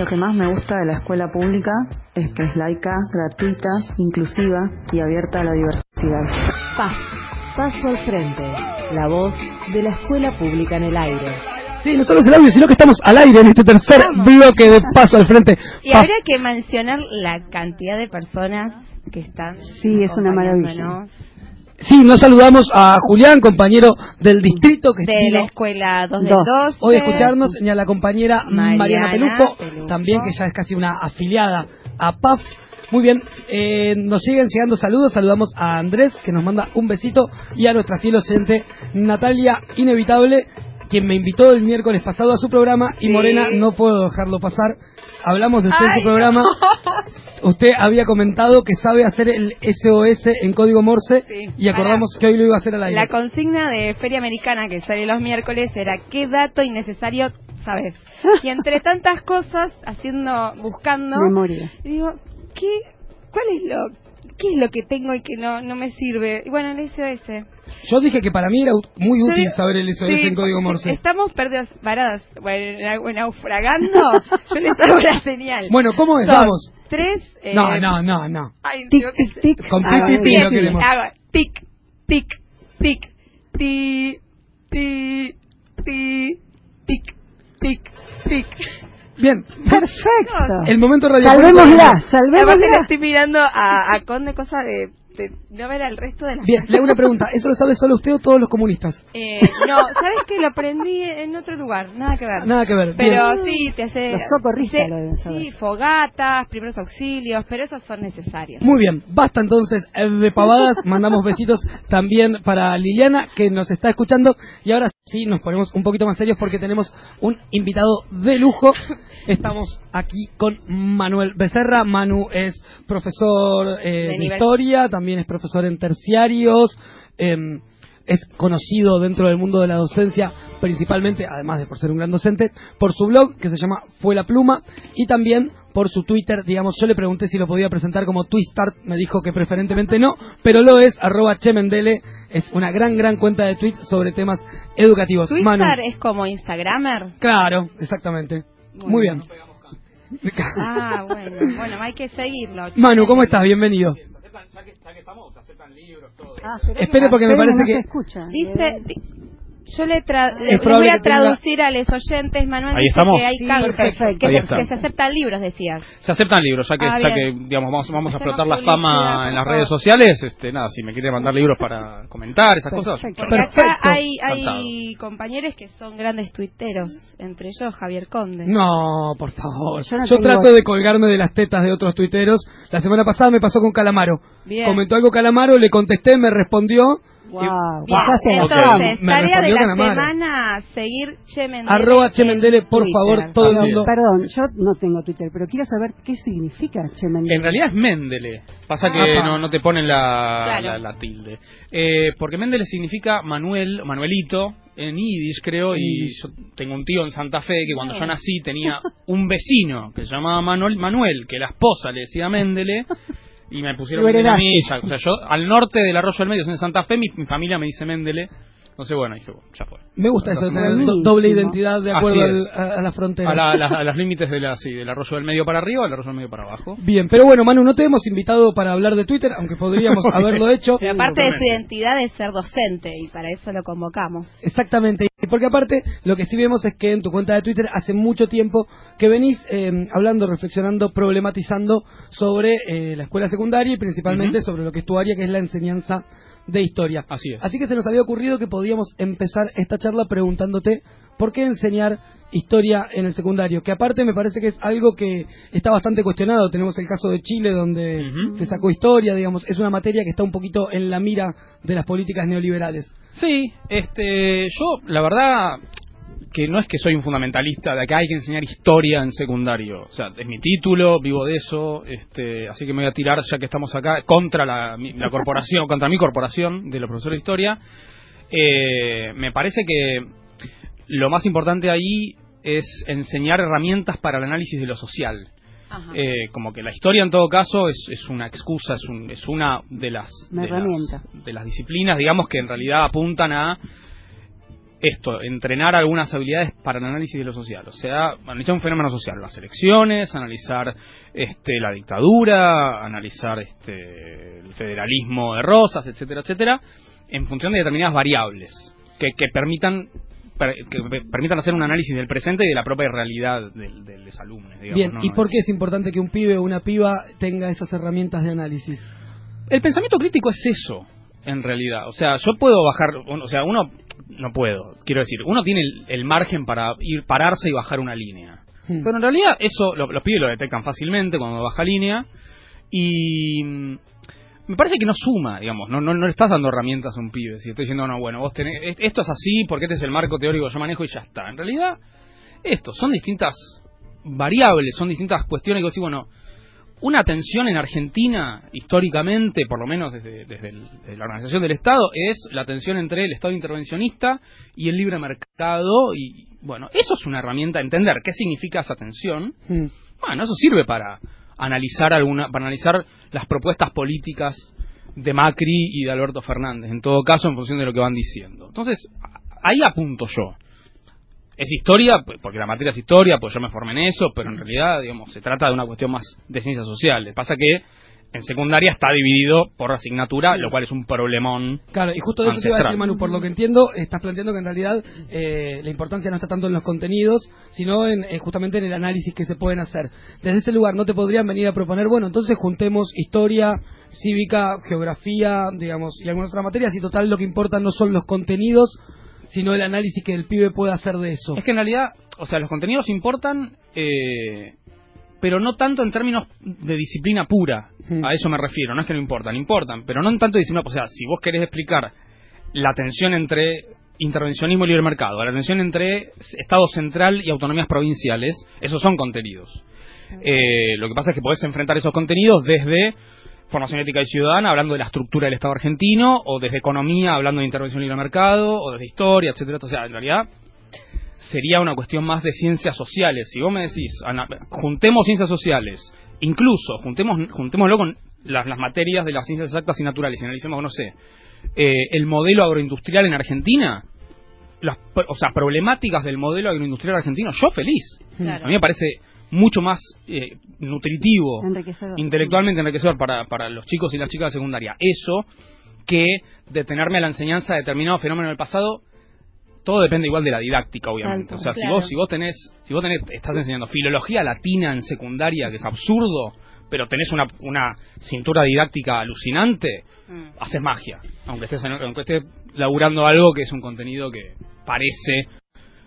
que más me gusta de la escuela pública es que es laica, gratuita, inclusiva y abierta a la diversidad. Paz, paso al frente, la voz de la escuela pública en el aire. Sí, no solo es el audio, sino que estamos al aire en este tercer bloque de paso al frente. Y Pa- habría que mencionar la cantidad de personas que están. Sí, es una maravilla. Sí, nos saludamos a Julián, compañero del distrito que De la escuela 2 del Dos. 12. hoy escucharnos, ni a la compañera Mariana, Mariana Peluco, Peluco. también que ya es casi una afiliada a PAF. Muy bien, eh, nos siguen llegando saludos, saludamos a Andrés que nos manda un besito y a nuestra fiel oyente Natalia Inevitable, quien me invitó el miércoles pasado a su programa y Sí. Morena no puedo dejarlo pasar. Hablamos de usted en su programa. <laughs> Usted había comentado que sabe hacer el SOS en código Morse Sí. y acordamos que hoy lo iba a hacer al aire. La consigna de Feria Americana que sale los miércoles era ¿qué dato innecesario sabes? Y entre <laughs> tantas cosas, haciendo, buscando, Memoria. digo, ¿qué, ¿cuál es lo, qué es lo que tengo y que no, no me sirve? Y bueno, el SOS. Yo dije que para mí era muy Yo útil digo- saber el SOS sí, en código Morse. Estamos perdidos, varadas, bueno, nau- naufragando. <laughs> Yo les traigo la señal. Bueno, ¿cómo es? Son Vamos. Tres. eh, No, no, no, no. Ay, Tic, tic, tic. Con Ah, pi bien. no queremos. Hago tic, tic, tic, ti, ti, ti, tic, tic, tic. Bien. Perfecto. El momento radio. Salvémosla, salvémosla. estoy mirando a, a Conde cosa de, de no ver al resto de las Bien, le hago una pregunta. ¿Eso lo sabe solo usted o todos los comunistas? Eh, no, ¿sabes que Lo aprendí en otro lugar, nada que ver. Nada que ver. Pero Bien. sí, te hace... Los socorristas te- lo deben saber. Sí, fogatas, primeros auxilios, pero esos son necesarios. Muy bien, basta entonces eh, de pavadas. Mandamos besitos también para Liliana que nos está escuchando. Y ahora sí nos ponemos un poquito más serios porque tenemos un invitado de lujo. Estamos aquí con Manuel Becerra. Manu es profesor eh, De historia, también es profesor en terciarios. em, es conocido dentro del mundo de la docencia, principalmente, además de por ser un gran docente, por su blog que se llama Fue la Pluma y también por su Twitter, digamos, yo le pregunté si lo podía presentar como Twistart, me dijo que preferentemente no, pero lo es, arroba Chemendele, es una gran, gran cuenta de tweets sobre temas educativos. Manu. Twitter es como Instagramer. Claro, exactamente. Muy bien. <laughs> Ah, bueno, bueno, hay que seguirlo. <laughs> Manu, ¿cómo estás? Bienvenido. Ah, espera Espere que- porque me espere parece no que- se escucha. Dice, di- yo le, tra- le- voy a tenga- traducir a los oyentes, Manuel, Ahí dice estamos. que hay Sí, perfecto. que, Ahí se, está. que se aceptan libros, decías. Se aceptan libros, ya que, Ah, ya que digamos, vamos, vamos a explotar la fama en las redes sociales, este, nada, si me quiere mandar libros para comentar esas cosas. Perfecto. Porque acá hay, hay compañeros que son grandes tuiteros, entre ellos Javier Conde. No, por favor. Yo no Yo tengo- trato de colgarme de las tetas de otros tuiteros. La semana pasada me pasó con Calamaro. Bien. Comentó algo Calamaro, le contesté, me respondió Wow, Bien, pasaste la entonces, tarea de la Canamara. semana, seguir Che Mendele Arroba en Che Mendele, por Twitter. favor, todo el Perdón, mundo. Perdón, yo no tengo Twitter, pero quiero saber qué significa Che Mendele. En realidad es Mendele. Pasa que Ah. no, no te ponen la, Claro. la, la tilde. Eh, porque Mendele significa Manuel, Manuelito, en Yiddish creo, y yo tengo un tío en Santa Fe que cuando yo nací tenía un vecino que se llamaba Manuel, Manuel que la esposa le decía Mendele, <laughs> y me pusieron a mí. o sea, yo al norte del Arroyo del Medio, en Santa Fe, mi, mi familia me dice Mendele. Entonces, bueno, dije, bueno, ya fue. Me gusta eso, de tener do- doble identidad de acuerdo al- a, a la frontera. A, la- a la- a los límites de la, sí, del Arroyo del Medio para arriba, del Arroyo del Medio para abajo. Bien, pero bueno, Manu, no te hemos invitado para hablar de Twitter, aunque podríamos <laughs> haberlo hecho. Pero aparte de su identidad es ser docente y para eso lo convocamos. Exactamente, y porque aparte lo que sí vemos es que en tu cuenta de Twitter hace mucho tiempo que venís eh, hablando, reflexionando, problematizando sobre eh, la escuela secundaria y principalmente sobre lo que es tu área, que es la enseñanza de historia. Así es. Así que se nos había ocurrido que podíamos empezar esta charla preguntándote por qué enseñar historia en el secundario, que aparte me parece que es algo que está bastante cuestionado. Tenemos el caso de Chile donde se sacó historia, digamos, es una materia que está un poquito en la mira de las políticas neoliberales. Sí, este, yo la verdad que no es que soy un fundamentalista de que hay que enseñar historia en secundario, o sea, es mi título, vivo de eso, este, así que me voy a tirar ya que estamos acá contra la, mi- la corporación, contra mi corporación de los profesores de historia. Eh, me parece que lo más importante ahí es enseñar herramientas para el análisis de lo social. Eh, como que la historia en todo caso es, es una excusa, es, un- es una de las, Una de las- de las disciplinas, digamos, que en realidad apuntan a esto, entrenar algunas habilidades para el análisis de lo social. O sea, analizar un fenómeno social, las elecciones, analizar este, la dictadura, analizar este, el federalismo de Rosas, etcétera, etcétera, en función de determinadas variables que, que permitan per- que pe- permitan hacer un análisis del presente y de la propia realidad del, del exalumno. digamos, Bien, ¿no? ¿y por qué es importante que un pibe o una piba tenga esas herramientas de análisis? El pensamiento crítico es eso, en realidad. O sea, yo puedo bajar, o sea, uno no puedo, quiero decir, uno tiene el, el margen para ir pararse y bajar una línea. Hmm. Pero en realidad eso lo- los pibes lo detectan fácilmente cuando baja línea y mm, me parece que no suma, digamos, no, no, no le estás dando herramientas a un pibe. Si estoy diciendo, no, bueno, vos tenés, est- esto es así porque este es el marco teórico que yo manejo y ya está. En realidad, esto, son distintas variables, son distintas cuestiones que vos decís, bueno, una tensión en Argentina, históricamente, por lo menos desde, desde el- desde la organización del Estado, es la tensión entre el Estado intervencionista y el libre mercado. Y bueno, eso es una herramienta, entender qué significa esa tensión. Bueno, eso sirve para analizar alguna, para analizar las propuestas políticas de Macri y de Alberto Fernández, en todo caso en función de lo que van diciendo. Entonces, ahí apunto yo. Es historia, pues, porque la materia es historia, pues yo me formé en eso, pero en realidad, digamos, se trata de una cuestión más de ciencias sociales. Pasa que en secundaria está dividido por asignatura, lo cual es un problemón. Claro, y justo de eso te iba a decir, Manu, por lo que entiendo, estás planteando que en realidad eh, la importancia no está tanto en los contenidos, sino en, en justamente en el análisis que se pueden hacer. Desde ese lugar, ¿no te podrían venir a proponer, bueno, entonces juntemos historia, cívica, geografía, digamos, y algunas otras materias, y total lo que importa no son los contenidos, sino el análisis que el pibe puede hacer de eso? Es que en realidad, o sea, los contenidos importan, eh, pero no tanto en términos de disciplina pura. A eso me refiero, no es que no importan, importan, pero no en tanto disciplina. O sea, si vos querés explicar la tensión entre intervencionismo y libre mercado, la tensión entre Estado central y autonomías provinciales, esos son contenidos. Eh, lo que pasa es que podés enfrentar esos contenidos desde formación ética y ciudadana, hablando de la estructura del Estado argentino, o desde economía, hablando de intervención libre mercado, o desde historia, etcétera. O sea, en realidad sería una cuestión más de ciencias sociales. Si vos me decís, ana- juntemos ciencias sociales, incluso juntemos, juntémoslo con las, las materias de las ciencias exactas y naturales, y analicemos, no sé, eh, el modelo agroindustrial en Argentina, las, o sea, problemáticas del modelo agroindustrial argentino, yo feliz. Claro. A mí me parece mucho más eh, nutritivo, Enriquecedor. intelectualmente enriquecedor para, para los chicos y las chicas de secundaria. Eso que detenerme a la enseñanza de determinado fenómeno del pasado, todo depende igual de la didáctica, obviamente. O sea, si vos, si vos tenés, si vos tenés, estás enseñando filología latina en secundaria, que es absurdo, pero tenés una, una cintura didáctica alucinante, haces magia. Aunque estés, en- aunque estés laburando algo que es un contenido que parece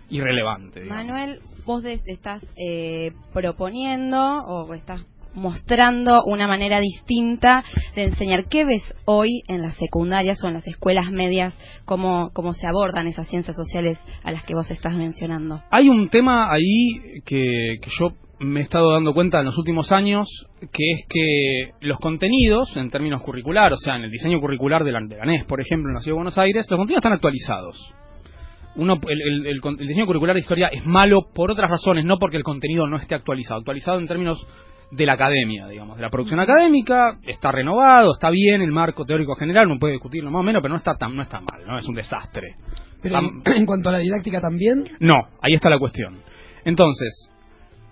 irrelevante. digamos. Manuel, vos des- estás eh, proponiendo o estás mostrando una manera distinta de enseñar. ¿Qué ves hoy en las secundarias o en las escuelas medias? ¿Cómo, cómo se abordan esas ciencias sociales a las que vos estás mencionando? Hay un tema ahí que, que yo me he estado dando cuenta en los últimos años, que es que los contenidos, en términos curriculares, o sea, en el diseño curricular de la de ANES, por ejemplo, en la Ciudad de Buenos Aires, los contenidos están actualizados. Uno, el, el- el con- el diseño curricular de historia es malo por otras razones, no porque el contenido no esté actualizado. Actualizado en términos de la academia, digamos, de la producción académica, está renovado, está bien el marco teórico general, uno puede discutirlo más o menos, pero no está tan, no está mal, no es un desastre. Pero Tam- en cuanto a la didáctica también, no, ahí está la cuestión. Entonces,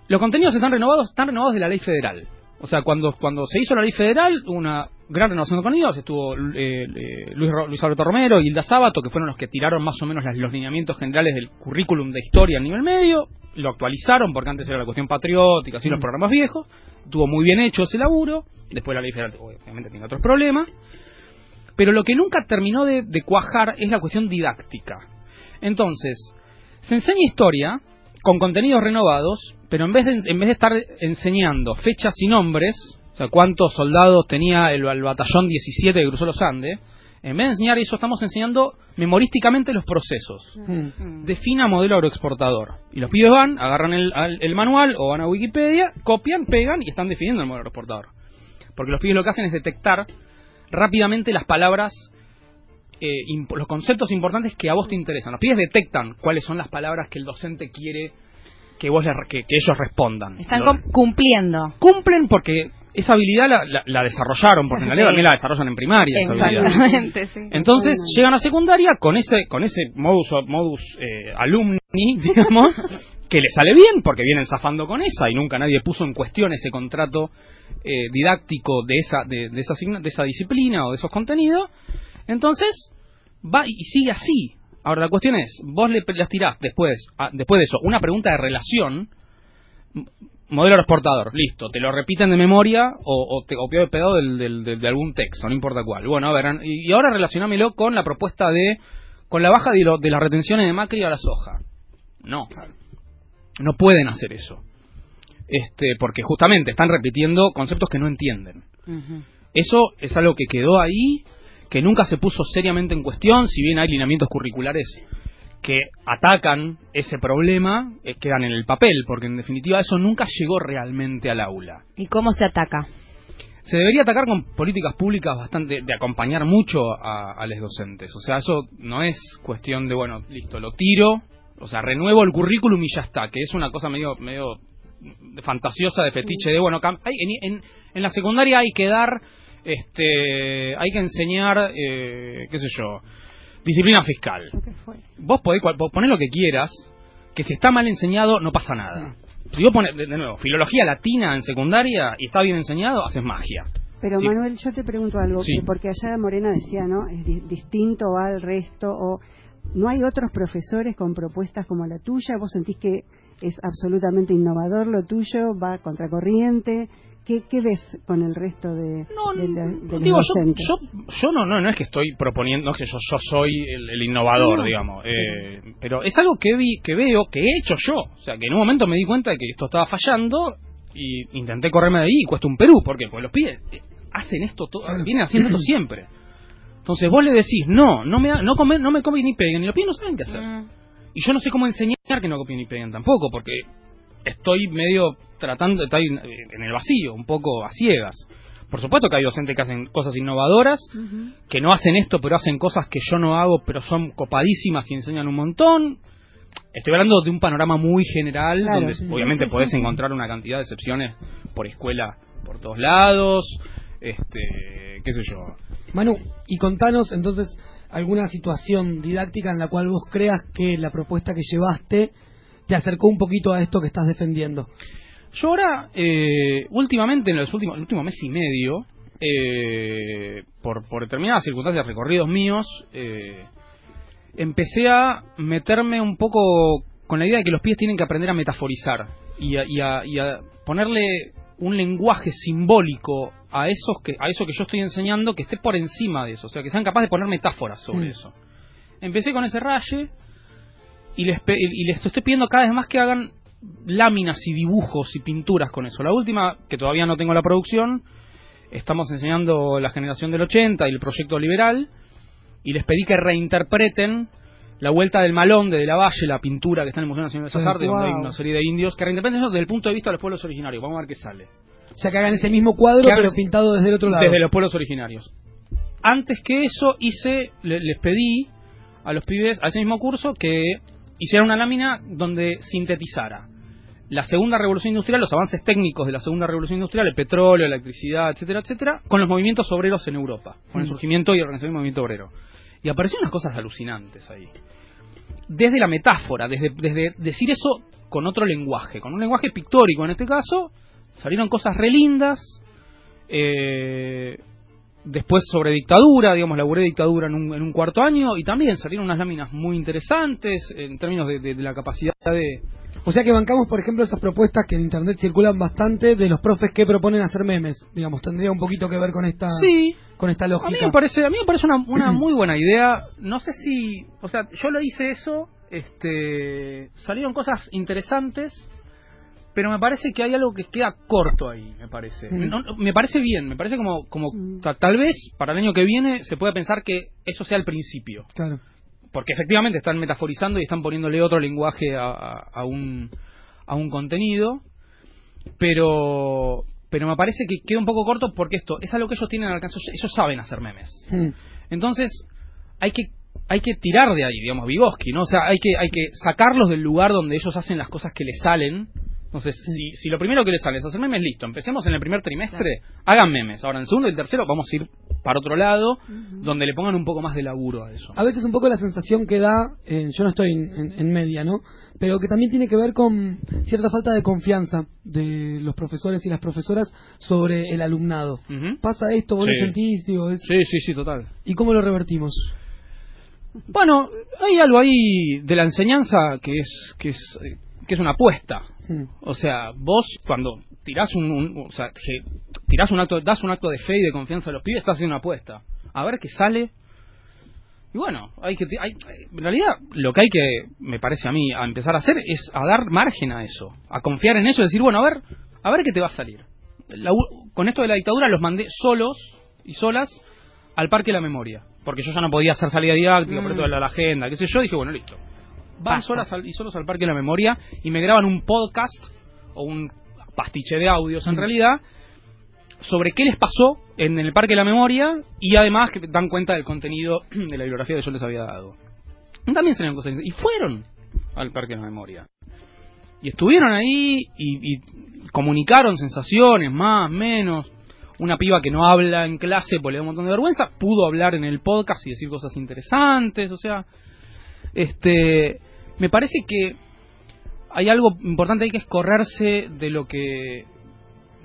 los contenidos están renovados, están renovados de la ley federal. O sea, cuando, cuando se hizo la ley federal, una gran renovación de contenidos, estuvo eh, eh, Luis, Luis Alberto Romero y Hilda Sábato, que fueron los que tiraron más o menos las- los lineamientos generales del currículum de historia a nivel medio, lo actualizaron porque antes era la cuestión patriótica, así los Mm. programas viejos, estuvo muy bien hecho ese laburo, después la ley federal obviamente tiene otros problemas, pero lo que nunca terminó de, de cuajar es la cuestión didáctica. Entonces, se enseña historia con contenidos renovados, pero en vez de, en vez de estar enseñando fechas y nombres, o sea, cuántos soldados tenía el, el batallón 17 que cruzó los Andes, en vez de enseñar eso, estamos enseñando memorísticamente los procesos. Defina modelo agroexportador. Y los pibes van, agarran el, al- el manual o van a Wikipedia, copian, pegan y están definiendo el modelo agroexportador. Porque los pibes lo que hacen es detectar rápidamente las palabras, eh, los conceptos importantes que a vos te interesan. Los pibes detectan cuáles son las palabras que el docente quiere que vos le que, que ellos respondan. Están Lo- cumpliendo. cumplen porque esa habilidad la, la- la desarrollaron, porque en realidad Sí. también la desarrollan en primaria. esa habilidad. Exactamente, sí. Entonces llegan a secundaria con ese con ese modus modus eh, alumni, <laughs> digamos, que le sale bien porque vienen zafando con esa y nunca nadie puso en cuestión ese contrato eh, didáctico de esa de, de esa de esa disciplina o de esos contenidos. Entonces va y sigue así. Ahora la cuestión es, vos le las tirás después a- después de eso una pregunta de relación modelo exportador, listo, te lo repiten de memoria o, o te copió de pedo del, del- del- de algún texto, no importa cuál. Bueno, a ver, y, y ahora relacionámelo con la propuesta de, con la baja de, lo- de las retenciones de Macri a la soja. No, no pueden hacer eso. Este, porque justamente están repitiendo conceptos que no entienden. Eso es algo que quedó ahí, que nunca se puso seriamente en cuestión, si bien hay lineamientos curriculares que atacan ese problema, eh, quedan en el papel, porque en definitiva eso nunca llegó realmente al aula. ¿Y cómo se ataca? Se debería atacar con políticas públicas bastante, de acompañar mucho a, a los docentes. O sea, eso no es cuestión de, bueno, listo, lo tiro, o sea, renuevo el currículum y ya está, que es una cosa medio, medio fantasiosa, de fetiche, de, bueno, hay- en, en- en la secundaria hay que dar, este, hay que enseñar, eh, qué sé yo, disciplina fiscal. Vos podés vos ponés lo que quieras, que si está mal enseñado no pasa nada. Si vos pones, de de nuevo, filología latina en secundaria y está bien enseñado, haces magia. Pero Sí. Manuel, yo te pregunto algo, Sí. que porque allá Morena decía, ¿no? Es di- distinto al resto, o no hay otros profesores con propuestas como la tuya, vos sentís que es absolutamente innovador lo tuyo, va contracorriente, ¿qué, qué ves con el resto de, de, la- de los Digo, docentes? yo, yo no, no, no es que estoy proponiendo, no es que yo, yo soy el, el innovador, No, digamos, eh, pero es algo que vi, que veo, que he hecho yo. O sea, que en un momento me di cuenta de que esto estaba fallando y intenté correrme de ahí y cuesta un Perú. ¿Por qué? Porque los pibes eh, hacen esto, todo, vienen haciendo esto siempre. Entonces vos le decís, no, no me, ha- no, come- no me copien ni peguen, y los pibes no saben qué hacer. Y yo no sé cómo enseñar que no copien ni peguen tampoco, porque estoy medio tratando, estoy en el vacío, un poco a ciegas. Por supuesto que hay docentes que hacen cosas innovadoras, que no hacen esto, pero hacen cosas que yo no hago, pero son copadísimas y enseñan un montón. Estoy hablando de un panorama muy general, Claro, donde sí, obviamente sí, sí, podés encontrar una cantidad de excepciones por escuela por todos lados, este, qué sé yo. Manu, y contanos entonces alguna situación didáctica en la cual vos creas que la propuesta que llevaste te acercó un poquito a esto que estás defendiendo. Yo ahora, eh, últimamente, en los últimos, el último mes y medio, eh, por, por determinadas circunstancias, recorridos míos, eh, empecé a meterme un poco con la idea de que los pies tienen que aprender a metaforizar y a, y a- y a ponerle un lenguaje simbólico a esos que a eso que yo estoy enseñando que esté por encima de eso, o sea, que sean capaces de poner metáforas sobre Mm. eso. Empecé con ese raye y les, y les estoy pidiendo cada vez más que hagan láminas y dibujos y pinturas con eso. La última, que todavía no tengo la producción, estamos enseñando la generación del 80 y el proyecto liberal, y les pedí que reinterpreten la vuelta del malón de De la Valle, la pintura que está en el Museo Nacional de Sí, Bellas Artes, donde hay una serie de indios, que reinterpreten eso desde el punto de vista de los pueblos originarios. Vamos a ver qué sale. O sea, que hagan ese mismo cuadro, pero pintado desde el otro lado. Desde los pueblos originarios. Antes que eso, hice, le- les pedí a los pibes, a ese mismo curso, que hicieran una lámina donde sintetizara la segunda revolución industrial, los avances técnicos de la segunda revolución industrial, el petróleo, la electricidad, etcétera, etcétera, con los movimientos obreros en Europa, con el Mm. surgimiento y organización del movimiento obrero. Y aparecieron unas cosas alucinantes ahí. Desde la metáfora, desde, desde decir eso con otro lenguaje, con un lenguaje pictórico en este caso, salieron cosas re lindas. Eh, después sobre dictadura, digamos, laburé dictadura en un, en un cuarto año y también salieron unas láminas muy interesantes en términos de, de- de la capacidad de... O sea que bancamos, por ejemplo, esas propuestas que en internet circulan bastante de los profes que proponen hacer memes. Digamos, tendría un poquito que ver con esta, Sí. con esta lógica. A mí me parece, a mí me parece una, una <clears throat> muy buena idea. No sé si, o sea, yo lo hice eso, este, salieron cosas interesantes, pero me parece que hay algo que queda corto ahí, me parece. Mm. No, no, me parece bien, me parece como, como ta- tal vez para el año que viene se pueda pensar que eso sea el principio. Claro. Porque efectivamente están metaforizando y están poniéndole otro lenguaje a, a- a un, a un contenido, pero pero me parece que queda un poco corto porque esto es algo que ellos tienen al alcance, ellos saben hacer memes. Mm. Entonces, hay que hay que tirar de ahí, digamos, Vygotsky, ¿no? O sea, hay que hay que sacarlos del lugar donde ellos hacen las cosas que les salen. Entonces, si, si lo primero que les sale es hacer memes, listo. Empecemos en el primer trimestre, hagan memes. Ahora, en el segundo y el tercero, vamos a ir para otro lado, donde le pongan un poco más de laburo a eso. A veces un poco la sensación que da, eh, yo no estoy en, en- en media, ¿no? Pero que también tiene que ver con cierta falta de confianza de los profesores y las profesoras sobre el alumnado. Pasa esto, vos Sí. lo sentís, digo, es... Sí, sí, sí, total. ¿Y cómo lo revertimos? Bueno, hay algo ahí de la enseñanza que es que es eh, que es una apuesta. Mm. O sea, vos cuando tirás un, un- o sea, tirás un acto, das un acto de fe y de confianza a los pibes, estás haciendo una apuesta. A ver qué sale. Y bueno, hay que, hay, en realidad lo que hay que, me parece a mí, a empezar a hacer es a dar margen a eso, a confiar en eso decir, bueno, a ver, a ver qué te va a salir. La con esto de la dictadura los mandé solos y solas al Parque de la Memoria, porque yo ya no podía hacer salida didáctica, por Mm. toda la, la agenda, qué sé yo, dije, bueno, listo. Van Basta. solas al- y solos al Parque de la Memoria y me graban un podcast o un pastiche de audios en Mm. realidad sobre qué les pasó en el Parque de la Memoria y además que dan cuenta del contenido <clears throat> de la bibliografía que yo les había dado. También salieron cosas. Y fueron al Parque de la Memoria. Y estuvieron ahí y, y comunicaron sensaciones, más, menos. Una piba que no habla en clase porque le da un montón de vergüenza, pudo hablar en el podcast y decir cosas interesantes, o sea, este, me parece que hay algo importante ahí que es correrse de lo que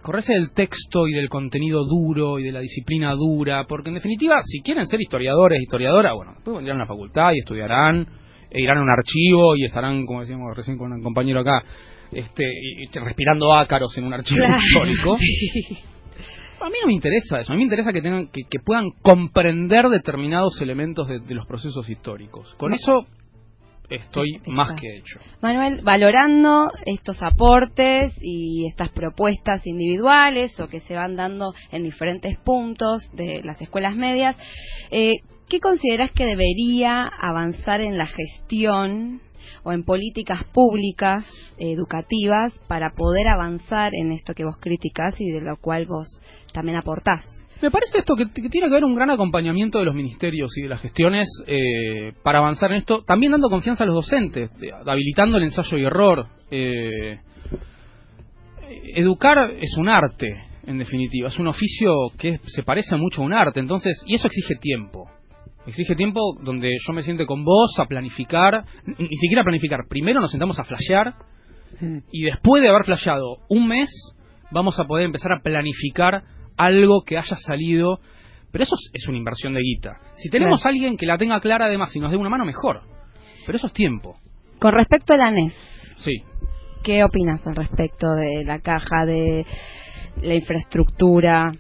correrse del texto y del contenido duro y de la disciplina dura, porque en definitiva, si quieren ser historiadores, historiadoras, bueno, después vendrán a la facultad y estudiarán, e irán a un archivo y estarán, como decíamos recién con un compañero acá, este, respirando ácaros en un archivo Claro. histórico. <laughs> A mí no me interesa eso, a mí me interesa que tengan que, que puedan comprender determinados elementos de, de los procesos históricos. Con eso estoy más que hecho. Manuel, valorando estos aportes y estas propuestas individuales o que se van dando en diferentes puntos de las escuelas medias, eh, ¿qué consideras que debería avanzar en la gestión o en políticas públicas eh, educativas para poder avanzar en esto que vos criticás y de lo cual vos también aportás? Me parece esto que, que tiene que haber un gran acompañamiento de los ministerios y de las gestiones eh, para avanzar en esto, también dando confianza a los docentes, habilitando el ensayo y error. eh, educar es un arte, en definitiva, es un oficio que se parece mucho a un arte, entonces, y eso exige tiempo. Exige tiempo donde yo me siente con vos a planificar, ni ni siquiera planificar, primero nos sentamos a flashear y después de haber flasheado un mes, vamos a poder empezar a planificar algo que haya salido. Pero eso es, es una inversión de guita. Si tenemos a alguien que la tenga clara además y nos dé una mano, mejor. Pero eso es tiempo. Con respecto a la NES, Sí. ¿qué opinas al respecto de la caja, de la infraestructura?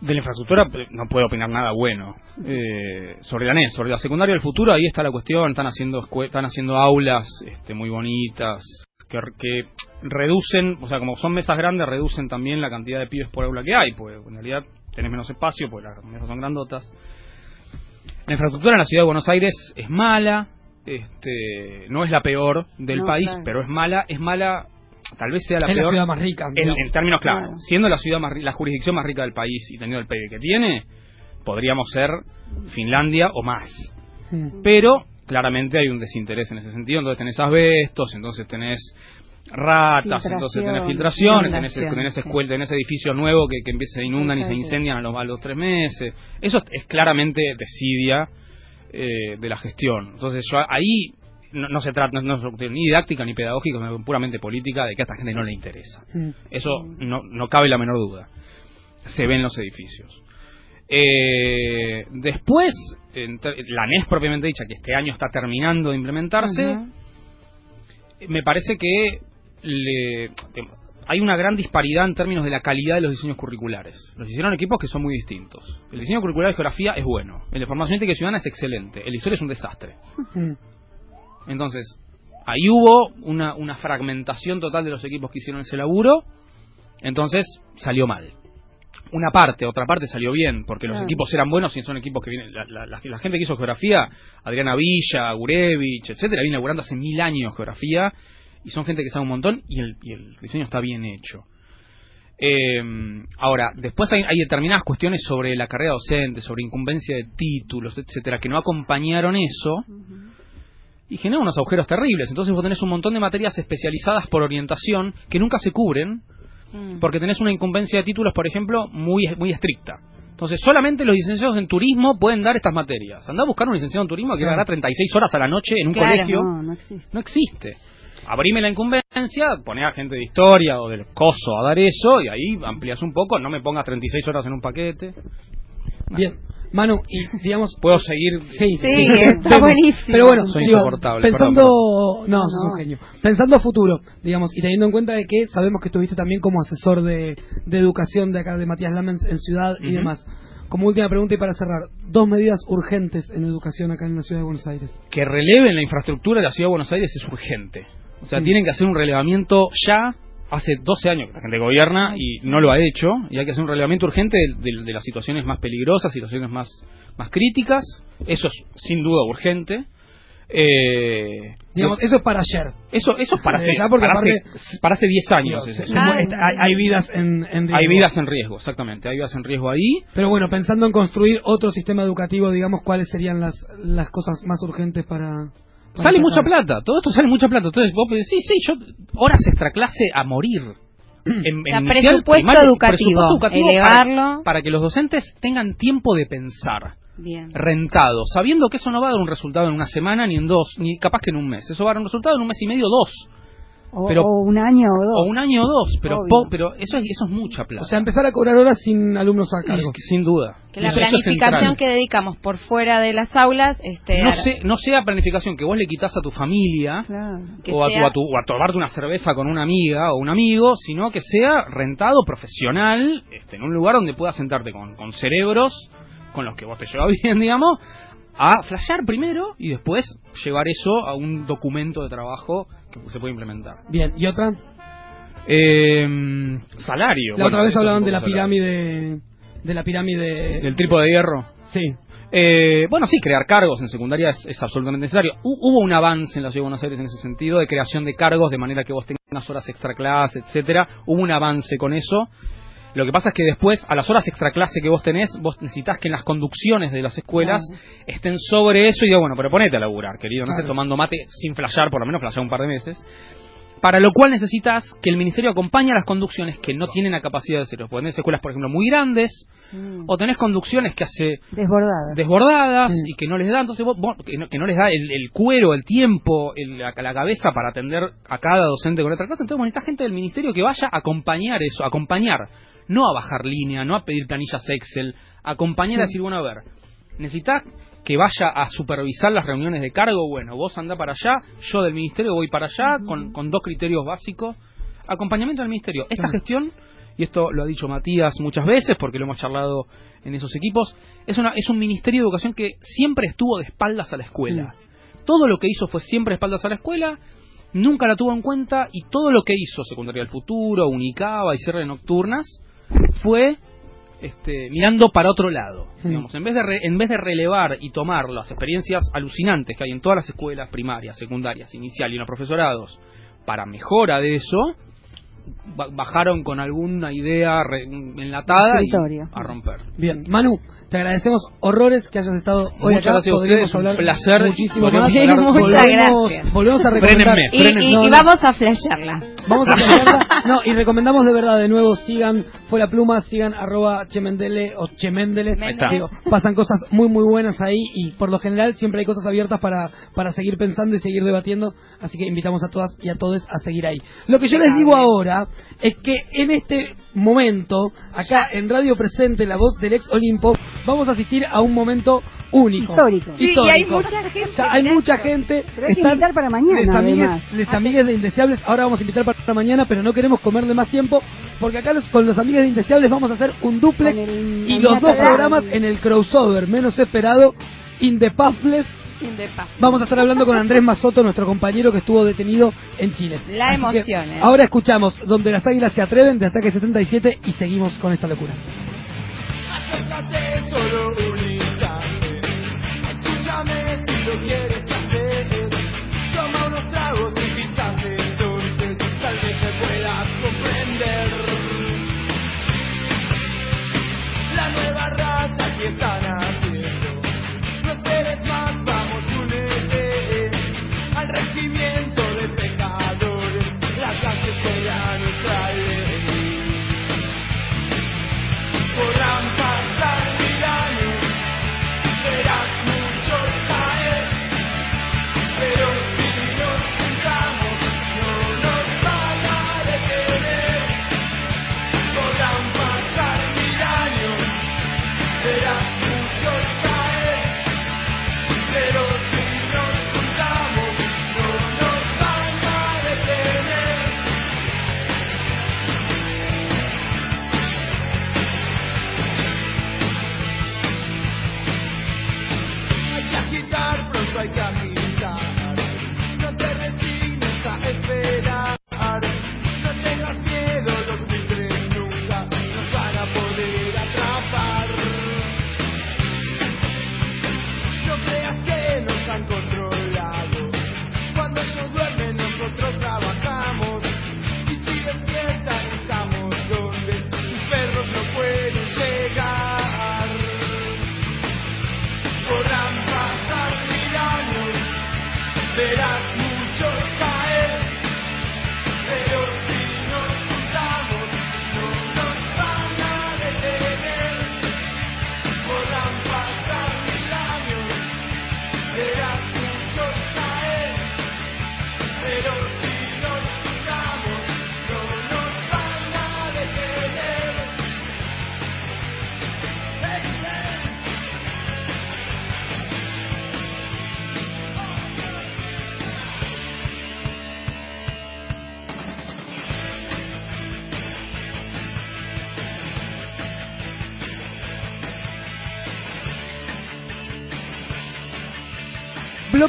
De la infraestructura eh, no puedo opinar nada bueno. Eh, sobre la NES, sobre la secundaria del futuro, ahí está la cuestión. Están haciendo, están haciendo aulas este, muy bonitas, que, que reducen, o sea, como son mesas grandes, reducen también la cantidad de pibes por aula que hay, pues en realidad tenés menos espacio, pues las mesas son grandotas. La infraestructura en la ciudad de Buenos Aires es mala, este, no es la peor del No, país, claro. pero es mala, es mala, tal vez sea la Es la peor. ciudad más rica, En, términos claros, Claro. siendo la ciudad más, la jurisdicción más rica del país y teniendo el PIB que tiene, podríamos ser Finlandia o más. Pero claramente hay un desinterés en ese sentido, entonces tenés asbestos, entonces tenés ratas, entonces tenés filtraciones, tenés, tenés escuela, tenés edificios nuevos que, que se inundan y se incendian a los, a los tres meses. Eso es claramente desidia eh, de la gestión. Entonces yo ahí no, no se trata no, no es ni didáctica ni pedagógica, sino puramente política de que a esta gente no le interesa. Eso no, no cabe la menor duda. Se ve en los edificios. Eh, después, la NES propiamente dicha, que este año está terminando de implementarse, me parece que le- hay una gran disparidad en términos de la calidad de los diseños curriculares. Los hicieron equipos que son muy distintos. El diseño curricular de geografía es bueno, el de formación ética ciudadana es excelente, el de historia es un desastre. Entonces, ahí hubo una, una fragmentación total de los equipos que hicieron ese laburo, entonces salió mal. Una parte, otra parte salió bien, porque los Claro. equipos eran buenos y son equipos que vienen. La, la- la- la gente que hizo geografía, Adriana Villa, Gurevich, etcétera, viene laburando hace mil años geografía y son gente que sabe un montón y el, y el diseño está bien hecho. Eh, ahora, después hay, hay determinadas cuestiones sobre la carrera docente, sobre incumbencia de títulos, etcétera, que no acompañaron eso y generan unos agujeros terribles. Entonces vos tenés un montón de materias especializadas por orientación que nunca se cubren porque tenés una incumbencia de títulos, por ejemplo, muy, muy estricta. Entonces, solamente los licenciados en turismo pueden dar estas materias. Andá a buscar un licenciado en turismo que Claro. dará 36 horas a la noche en un Claro, colegio. no, no existe. No existe. Abrime la incumbencia, poné a gente de historia o del coso a dar eso y ahí amplias un poco. No me pongas 36 horas en un paquete. Bien, Manu, y digamos... Puedo seguir. Sí, Sí, está buenísimo. Pero bueno, Soy digo, insoportable, Pensando, perdón, no, sos un genio. Pensando a futuro, digamos, y teniendo en cuenta de que sabemos que estuviste también como asesor de, de educación de acá de Matías Lamens en Ciudad y demás. Como última pregunta y para cerrar, dos medidas urgentes en educación acá en la ciudad de Buenos Aires. que releven la infraestructura de la ciudad de Buenos Aires es urgente. O sea, tienen que hacer un relevamiento ya. Hace 12 años que la gente gobierna y no lo ha hecho. Y hay que hacer un relevamiento urgente de, de- de las situaciones más peligrosas, situaciones más, más críticas. Eso es sin duda urgente. Eh, Digamos, eso es para ayer. Eso, eso es para Desde hace, ya, porque para, hace, para hace 10 años. Se- se hay, hay vidas en, en riesgo. Hay vidas en riesgo, exactamente. Hay vidas en riesgo ahí. Pero bueno, pensando en construir otro sistema educativo, digamos, ¿cuáles serían las, las cosas más urgentes para... para Sale mucha plata, todo esto sale mucha plata. Entonces vos decís, sí, sí, yo horas extra clase a morir. En, O sea, en presupuesto inicial, educativo, para- elevarlo. Para, que los docentes tengan tiempo de pensar, Bien. rentado, sabiendo que eso no va a dar un resultado en una semana, ni en dos, ni capaz que en un mes. Eso va a dar un resultado en un mes y medio, dos. O, Pero- o un año o dos. O un año o dos, pero, po- pero eso, es- eso es mucha plata. O sea, empezar a cobrar horas sin alumnos a cargo. Es que sin duda. Que la planificación que dedicamos por fuera de las aulas este, no, ahora- sé- no sea planificación que vos le quitas a tu familia o a, tu, a, tu- o a tomarte una cerveza con una amiga o un amigo, sino que sea rentado profesional este, en un lugar donde puedas sentarte con, con cerebros con los que vos te llevas <laughs> bien, digamos, a flashear primero y después llevar eso a un documento de trabajo que se puede implementar. Bien, ¿y otra? Eh, salario. La bueno, otra vez hablaban de la salario. pirámide... De la pirámide... ¿Del trípode de hierro? Sí. Eh, bueno, sí, crear cargos en secundaria es, es absolutamente necesario. Hu- hubo un avance en la Ciudad de Buenos Aires en ese sentido, de creación de cargos, de manera que vos tengas horas extra clase, etcétera. Hubo un avance con eso. Lo que pasa es que después, a las horas extra clase que vos tenés, vos necesitas que en las conducciones de las escuelas estén sobre eso y digo, bueno, pero ponete a laburar, querido, no Claro. estés tomando mate sin flashear, por lo menos flashear un par de meses. Para lo cual necesitas que el ministerio acompañe a las conducciones que no tienen la capacidad de hacerlo. Porque tenés escuelas, por ejemplo, muy grandes, o tenés conducciones que hace Desbordadas. desbordadas y que no les da entonces vos- vos- que, no, que no les da el, el cuero, el tiempo, el- la, la cabeza para atender a cada docente con otra clase. Entonces, necesitas gente del ministerio que vaya a acompañar eso, a acompañar, no a bajar línea, no a pedir planillas Excel, a acompañar a decir, bueno, a ver, necesitas que vaya a supervisar las reuniones de cargo, bueno, vos anda para allá, yo del ministerio voy para allá, con, con dos criterios básicos, acompañamiento del ministerio. Esta gestión, y esto lo ha dicho Matías muchas veces, porque lo hemos charlado en esos equipos, es, una, es un ministerio de educación que siempre estuvo de espaldas a la escuela. Todo lo que hizo fue siempre de espaldas a la escuela, nunca la tuvo en cuenta y todo lo que hizo Secundaria del Futuro, Unicaba y Cierre Nocturnas fue este, mirando para otro lado. Digamos, en vez, de re- en vez de relevar y tomar las experiencias alucinantes que hay en todas las escuelas primarias, secundarias, inicial y en los profesorados para mejora de eso, ba- bajaron con alguna idea re- enlatada y a romper. Bien, Manu, te agradecemos horrores que hayas estado hoy Muchas acá. gracias a Podríamos ustedes, un hablar placer. muchísimo más. Muchas volvemos, gracias. volvemos a recomendar. Y, frénenme. y- No, y no. vamos a flashearla. Vamos a cambiarla. No, y recomendamos de verdad de nuevo, sigan Fue la Pluma, sigan arroba Chemendele o Chemendele. Ahí está. Digo, pasan cosas muy muy buenas ahí y por lo general siempre hay cosas abiertas para, para seguir pensando y seguir debatiendo, así que invitamos a todas y a todos a seguir ahí. Lo que yo les digo ahora es que en este momento, acá en Radio Presente, la voz del ex Olimpo, vamos a asistir a un momento único. Histórico. Sí, y hay mucha gente. O sea, hay mucha gente. Pero hay que invitar para mañana, Les amigues, además. les amigues de Indeseables. Ahora vamos a invitar para mañana, pero no queremos comerle más tiempo. Porque acá los- con los amigues de Indeseables vamos a hacer un duplex el- y los dos programas en el crossover menos esperado. In Vamos a estar hablando con Andrés Mazoto, nuestro compañero que estuvo detenido en Chile. La Así emoción, ¿eh? Ahora escuchamos Donde las águilas se atreven de Ataque 77 y seguimos con esta locura. Acércate solo un instante. Escúchame si lo quieres hacer. Toma unos tragos y quizás entonces tal vez te puedas comprender. La nueva raza que están regimiento de pecadores. La calle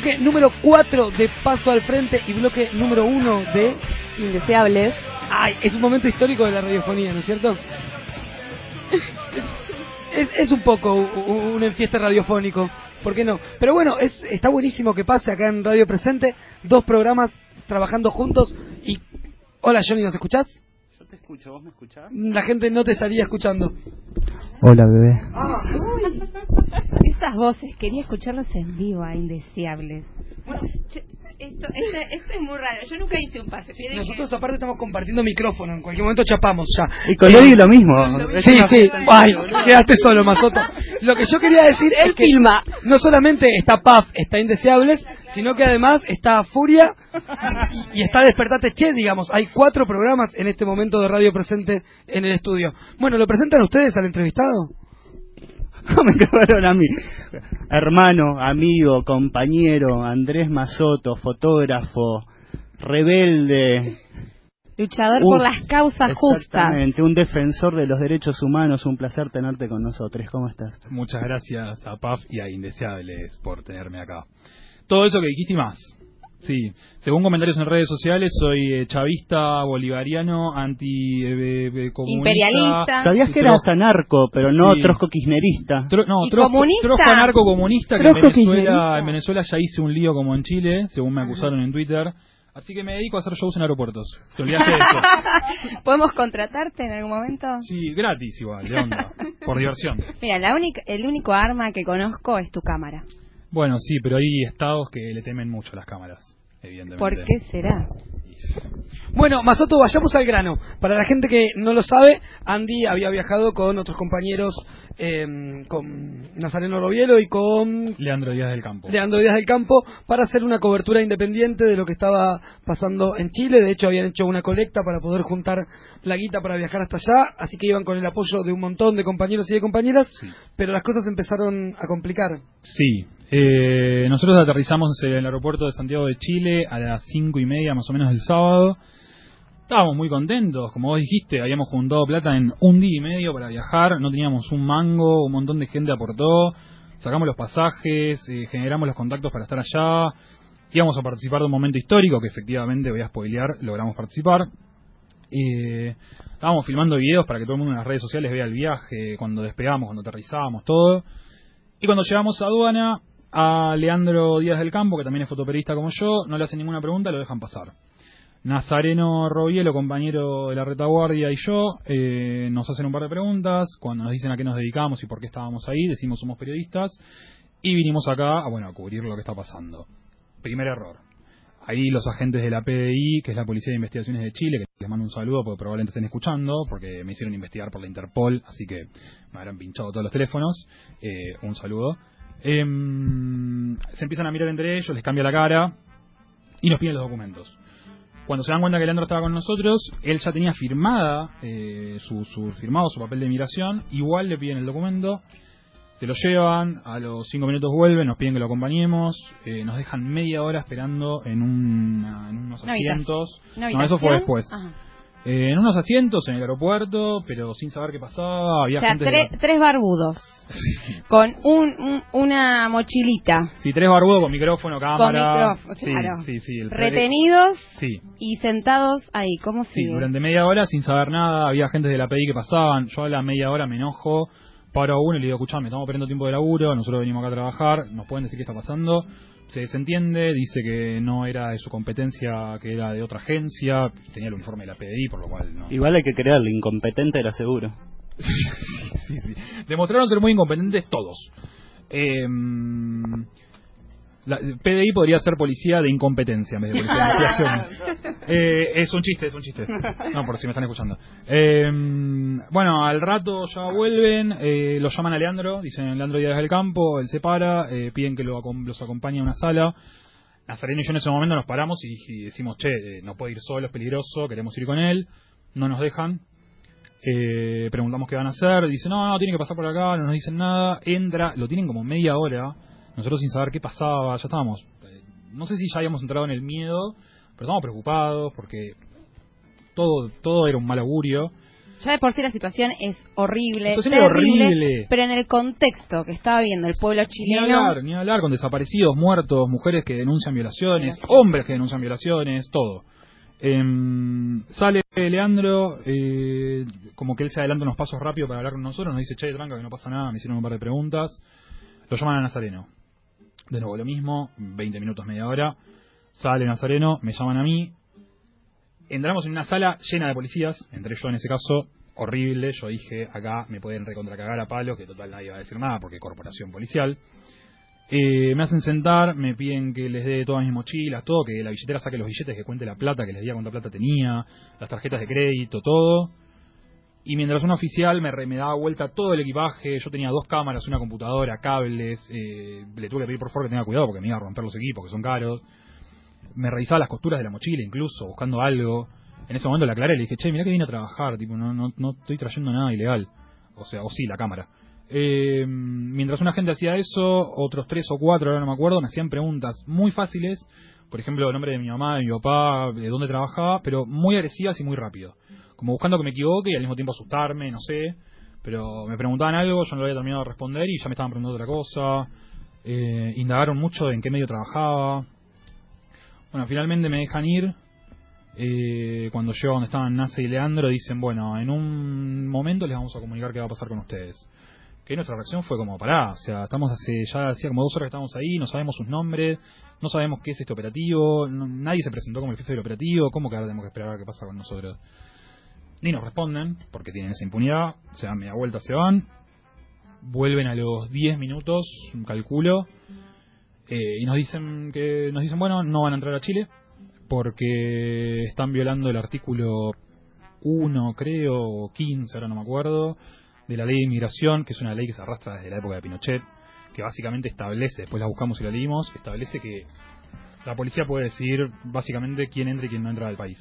Bloque número 4 de Paso al Frente y bloque número 1 de Indeseables. Ay, es un momento histórico de la radiofonía, ¿no es cierto? Es, es un poco un enfieste radiofónico, ¿por qué no? Pero bueno, es, está buenísimo que pase acá en Radio Presente, dos programas trabajando juntos y... Hola Johnny, ¿nos escuchás? Te escucho, ¿vos me escuchás? La gente no te estaría escuchando. Hola, bebé. Uy, <laughs> esas voces, quería escucharlas en vivo a Indeseables. Che, Esto, esto, esto es muy raro, yo nunca hice un pase. Nosotros aparte estamos compartiendo micrófono, en cualquier momento chapamos ya. Y con Lori lo mismo. Sí, sí, ay, quedaste solo, Mazoto. Lo que yo quería decir es que no solamente está Paf, está Indeseables, sino que además está Furia y, y está Despertate Che, digamos. Hay cuatro programas en este momento de radio presente en el estudio. Bueno, ¿lo presentan ustedes al entrevistado? <laughs> me cagaron a mí. Hermano, amigo, compañero, Andrés Mazoto, fotógrafo, rebelde. Luchador Uh, por las causas justas. Exactamente, un defensor de los derechos humanos. Un placer tenerte con nosotros. ¿Cómo estás? Muchas gracias a PAF y a Indeseables por tenerme acá. Todo eso que dijiste y más. Sí, según comentarios en redes sociales, soy eh, chavista, bolivariano, anti-comunista. Imperialista. Sabías que eras anarco, pero no trosco-kirchnerista. no, ¿Y trosco, comunista? trosco anarco comunista, que en Venezuela, en Venezuela ya hice un lío como en Chile, según me acusaron en Twitter. Así que me dedico a hacer shows en aeropuertos. Te olvidaste de eso. <laughs> ¿Podemos contratarte en algún momento? Sí, gratis igual, de onda. Por diversión. Mira, la única, el único arma que conozco es tu cámara. Bueno, sí, pero hay estados que le temen mucho a las cámaras, evidentemente. ¿Por qué será? Bueno, Masoto, vayamos al grano. Para la gente que no lo sabe, Andy había viajado con otros compañeros, eh, con Nazareno Robielo y con Leandro Díaz del Campo. Leandro Díaz del Campo para hacer una cobertura independiente de lo que estaba pasando en Chile. De hecho, habían hecho una colecta para poder juntar la guita para viajar hasta allá, así que iban con el apoyo de un montón de compañeros y de compañeras, pero las cosas empezaron a complicar. Sí, eh, nosotros aterrizamos en el aeropuerto de Santiago de Chile a las cinco y media más o menos del sábado. Estábamos muy contentos, como vos dijiste, habíamos juntado plata en un día y medio para viajar, no teníamos un mango, un montón de gente aportó, sacamos los pasajes, eh, generamos los contactos para estar allá, íbamos a participar de un momento histórico que efectivamente, voy a spoilear, logramos participar. Eh, estábamos filmando videos para que todo el mundo en las redes sociales vea el viaje, cuando despegamos, cuando aterrizábamos, todo. Y cuando llegamos a aduana, a Leandro Díaz del Campo, que también es fotoperiodista como yo, no le hacen ninguna pregunta, lo dejan pasar. Nazareno Robielo, compañero de la retaguardia, y yo eh, nos hacen un par de preguntas. Cuando nos dicen a qué nos dedicamos y por qué estábamos ahí, decimos somos periodistas. Y vinimos acá a, bueno, a cubrir lo que está pasando. Primer error. Ahí los agentes de la PDI, que es la Policía de Investigaciones de Chile, que les mando un saludo porque probablemente estén escuchando, porque me hicieron investigar por la Interpol, así que me habrán pinchado todos los teléfonos. Eh, un saludo. Em, se empiezan a mirar entre ellos, les cambia la cara y nos piden los documentos. Cuando se dan cuenta que Leandro estaba con nosotros, él ya tenía firmada eh, su, su firmado su papel de migración, igual le piden el documento, se lo llevan, a los cinco minutos vuelven, nos piden que lo acompañemos, eh, nos dejan media hora esperando en, una- en unos Una asientos. ¿Una No, eso fue después. Ajá. Eh, en unos asientos en el aeropuerto, pero sin saber qué pasaba, había O sea, gente... tre- tres barbudos. <laughs> Con un, un- una mochilita. Sí, tres barbudos con micrófono, cámara. micrófono, Sí, claro. sí, sí, el Retenidos Sí. y sentados ahí. ¿Cómo Sí, sigue? durante media hora sin saber nada, había gente de la PDI que pasaban, yo a la media hora me enojo, paro a uno y le digo, escuchame, estamos perdiendo tiempo de laburo, nosotros venimos acá a trabajar, nos pueden decir qué está pasando, se desentiende, dice que no era de su competencia, que era de otra agencia, tenía el uniforme de la PDI, por lo cual no. Igual hay que creerle, incompetente era seguro. <laughs> sí, sí. Demostraron ser muy incompetentes todos. Eh, la PDI podría ser policía de incompetencia en vez de policía de investigaciones. <laughs> Eh, es un chiste, es un chiste. No, por si me están escuchando. Eh, bueno, al rato ya vuelven, eh, lo llaman a Leandro, dicen Leandro Díaz del Campo, él se para, eh, piden que lo los acompañe a una sala. Nazareno y yo en ese momento nos paramos y, y decimos, che, eh, no puede ir solo, es peligroso, queremos ir con él. No nos dejan. Eh, preguntamos qué van a hacer. Dice, no, no, tiene que pasar por acá, no nos dicen nada. Entra, lo tienen como media hora. Nosotros sin saber qué pasaba, ya estábamos. eh, no sé si ya habíamos entrado en el miedo, pero estábamos preocupados porque todo, todo era un mal augurio. Ya de por sí la situación es horrible, La situación era terrible, horrible. pero en el contexto que estaba viendo el pueblo Ni chileno, hablar, ni hablar con desaparecidos, muertos, mujeres que denuncian violaciones, hombres que denuncian violaciones, todo. Em, sale Leandro, eh, como que él se adelanta unos pasos rápidos para hablar con nosotros, nos dice, che, tranca, que no pasa nada, me hicieron un par de preguntas. Lo llaman a Nazareno. De nuevo lo mismo, 20 minutos, media hora. Sale Nazareno, me llaman a mí. Entramos en una sala llena de policías, entre yo en ese caso, horrible. Yo dije, acá me pueden recontracagar a palo, que total nadie va a decir nada porque corporación policial. Eh, me hacen sentar, me piden que les dé todas mis mochilas, todo, que la billetera saque los billetes, que cuente la plata, que les diga cuánta plata tenía, las tarjetas de crédito, todo. Y mientras un oficial me, me daba vuelta todo el equipaje, yo tenía dos cámaras, una computadora, cables, eh, le tuve que pedir por favor que tenga cuidado porque me iba a romper los equipos, que son caros. Me revisaba las costuras de la mochila incluso, buscando algo. En ese momento le aclaré, le dije, che, mirá que vine a trabajar, tipo, no, no, no estoy trayendo nada ilegal. O sea, o sí, la cámara. Eh, mientras una gente hacía eso, otros tres o cuatro, ahora no me acuerdo, me hacían preguntas muy fáciles, por ejemplo, el nombre de mi mamá, de mi papá, de dónde trabajaba, pero muy agresivas y muy rápido. Como buscando que me equivoque y al mismo tiempo asustarme, no sé. Pero me preguntaban algo, yo no lo había terminado de responder y ya me estaban preguntando otra cosa. Eh, indagaron mucho en qué medio trabajaba. Bueno, finalmente me dejan ir. Eh, cuando llego donde estaban Nace y Leandro, dicen, bueno, en un momento les vamos a comunicar qué va a pasar con ustedes. Que nuestra reacción fue como, pará, o sea, estamos hace, ya hacía como dos horas que estamos ahí, no sabemos sus nombres, no sabemos qué es este operativo, nadie se presentó como el jefe del operativo, ¿cómo que ahora tenemos que esperar a ver qué pasa con nosotros? Ni nos responden, porque tienen esa impunidad, se dan media vuelta, se van, vuelven a los 10 minutos, calculo, eh, y nos dicen que nos dicen bueno no van a entrar a Chile porque están violando el artículo 1 creo o 15 ahora no me acuerdo de la ley de inmigración que es una ley que se arrastra desde la época de Pinochet que básicamente establece después la buscamos y la leímos establece que la policía puede decir básicamente quién entra y quién no entra al país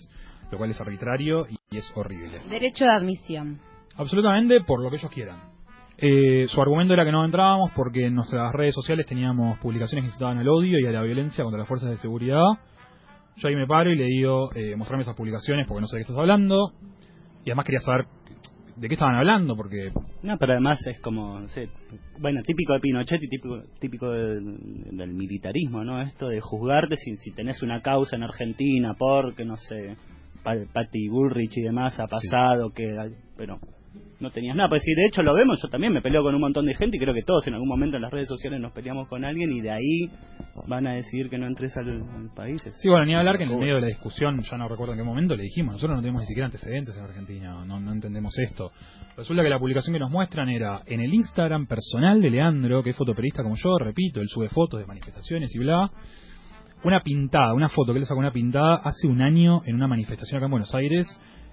lo cual es arbitrario y, y es horrible Derecho de admisión. Absolutamente por lo que ellos quieran. Eh, su argumento era que no entrábamos porque en nuestras redes sociales teníamos publicaciones que incitaban al odio y a la violencia contra las fuerzas de seguridad. Yo ahí me paro y le digo, eh, mostrame esas publicaciones porque no sé de qué estás hablando. Y además quería saber de qué estaban hablando porque... No, pero además es como, no sé, bueno, típico de Pinochet y típico, típico del, del militarismo, ¿no? Esto de juzgarte si, si tenés una causa en Argentina porque, no sé, Patty Bullrich y demás ha pasado, que pero no tenías nada. Pues sí, de hecho lo vemos, yo también me peleo con un montón de gente y creo que todos en algún momento en las redes sociales nos peleamos con alguien y de ahí van a decir que no entres al, al país. Sí, bueno, ni hablar que en el medio de la discusión, ya no recuerdo en qué momento, le dijimos, nosotros no tenemos ni siquiera antecedentes en Argentina, no, no entendemos esto. Resulta que la publicación que nos muestran era en el Instagram personal de Leandro, que es fotoperiodista como yo, repito, él sube fotos de manifestaciones y bla, una pintada, una foto que él sacó una pintada hace un año en una manifestación acá en Buenos Aires,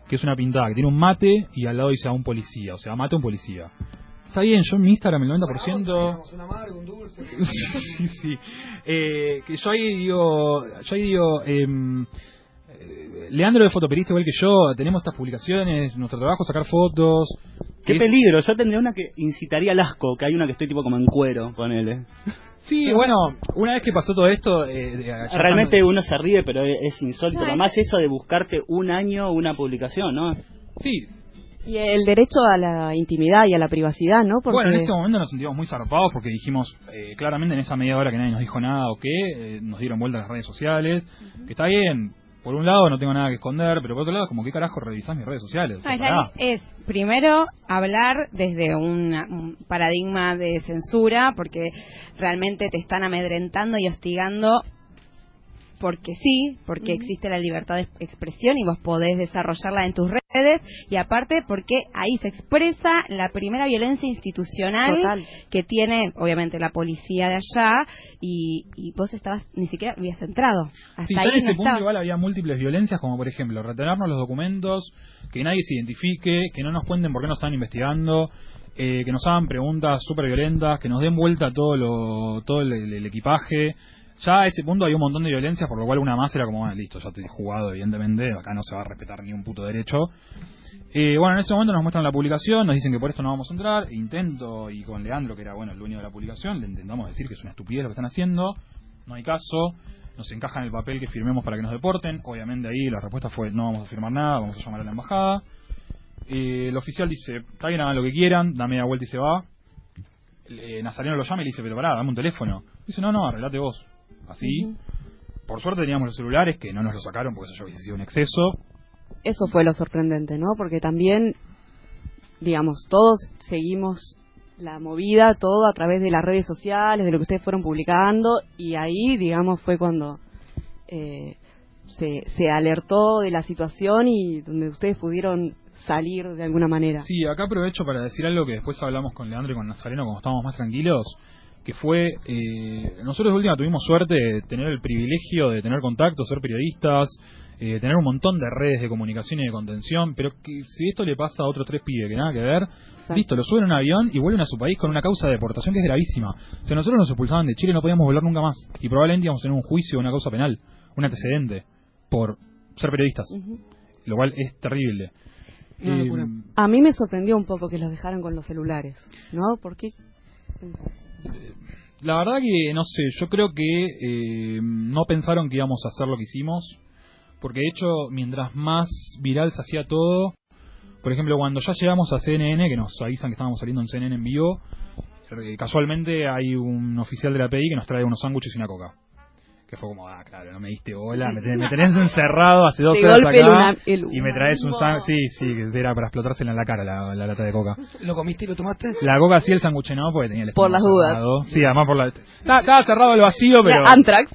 que es una pintada que tiene un mate y al lado dice a un policía, o sea, mate a un policía. Está bien, yo en mi Instagram el 90%... Un amargo, un dulce. <laughs> sí, sí. Eh, que yo ahí digo, yo ahí digo, eh, Leandro es fotoperiodista igual que yo, tenemos estas publicaciones, nuestro trabajo es sacar fotos. Qué Que- peligro, yo tendría una que incitaría al asco, que hay una que estoy tipo como en cuero con él. Sí, bueno, una vez que pasó todo esto, eh, Realmente cuando- uno se ríe, pero es, insólito. No, es- Además eso de buscarte un año una publicación, ¿no? Sí. Y el derecho a la intimidad y a la privacidad, ¿no? Porque Bueno, en ese momento nos sentimos muy zarpados porque dijimos, eh, claramente en esa media hora que nadie nos dijo nada o qué, eh, nos dieron vuelta a las redes sociales, que está bien, por un lado no tengo nada que esconder, pero por otro lado, como qué carajo revisás mis redes sociales. O sea, No, es, primero hablar desde una- un paradigma de censura, porque realmente te están amedrentando y hostigando porque sí, porque existe la libertad de expresión y vos podés desarrollarla en tus redes, y aparte porque ahí se expresa la primera violencia institucional Total. que tiene, obviamente, la policía de allá, y, y vos estabas, ni siquiera habías entrado. Hasta Sí, ya ahí en ese no punto estabas. igual había múltiples violencias, como por ejemplo retenernos los documentos, que nadie se identifique, que no nos cuenten por qué nos están investigando, eh, que nos hagan preguntas súper violentas, que nos den vuelta todo lo, todo el, el- el equipaje. Ya a ese punto hay un montón de violencias, por lo cual una más era como, bueno, listo, ya te he jugado, evidentemente, acá no se va a respetar ni un puto derecho. Eh, bueno, en ese momento nos muestran la publicación, nos dicen que por esto no vamos a entrar, intento, y con Leandro, que era bueno el dueño de la publicación, le intentamos decir que es una estupidez lo que están haciendo, no hay caso, nos encajan el papel que firmemos para que nos deporten, obviamente ahí la respuesta fue no vamos a firmar nada, vamos a llamar a la embajada. Eh, el oficial dice, está bien, hagan lo que quieran, da media vuelta y se va. Eh, Nazareno lo llama y le dice, pero pará, dame un teléfono. Dice, no, no, arreglate vos. Así. Por suerte teníamos los celulares, que no nos los sacaron porque eso ya hubiese sido un exceso. eso fue lo sorprendente, ¿no? Porque también, digamos, todos seguimos la movida, todo a través de las redes sociales, de lo que ustedes fueron publicando, y ahí, digamos, fue cuando eh, se, se alertó de la situación y donde ustedes pudieron salir de alguna manera. Sí, acá aprovecho para decir algo que después hablamos con Leandro y con Nazareno cuando estábamos más tranquilos, que fue, eh, nosotros de última tuvimos suerte de tener el privilegio de tener contacto, ser periodistas, eh, tener un montón de redes de comunicación y de contención, pero que si esto le pasa a otros tres pibes que nada que ver, listo, lo suben a un avión y vuelven a su país con una causa de deportación que es gravísima. O sea, nosotros nos expulsaban de Chile no podíamos volver nunca más, y probablemente íbamos a tener un juicio o una causa penal, un antecedente, por ser periodistas, lo cual es terrible. Eh. A mí me sorprendió un poco que los dejaran con los celulares, ¿no? ¿Por qué? La verdad que no sé, yo creo que eh, no pensaron que íbamos a hacer lo que hicimos, porque de hecho mientras más viral se hacía todo, por ejemplo cuando ya llegamos a CNN, que nos avisan que estábamos saliendo en CNN en vivo, eh, casualmente hay un oficial de la PI que nos trae unos sándwiches y una coca. Que fue como, ah, claro, no me diste bola, me <laughs> tenés, me tenés encerrado hace dos horas acá una- el y me traes un san... Sí, sí, que era para explotársela en la cara la, la lata de coca. ¿Lo comiste y lo tomaste? La coca sí, el sándwich no, porque tenía el Por las dudas. Sí, además por la... Estaba, estaba cerrado el vacío, pero... La Antrax.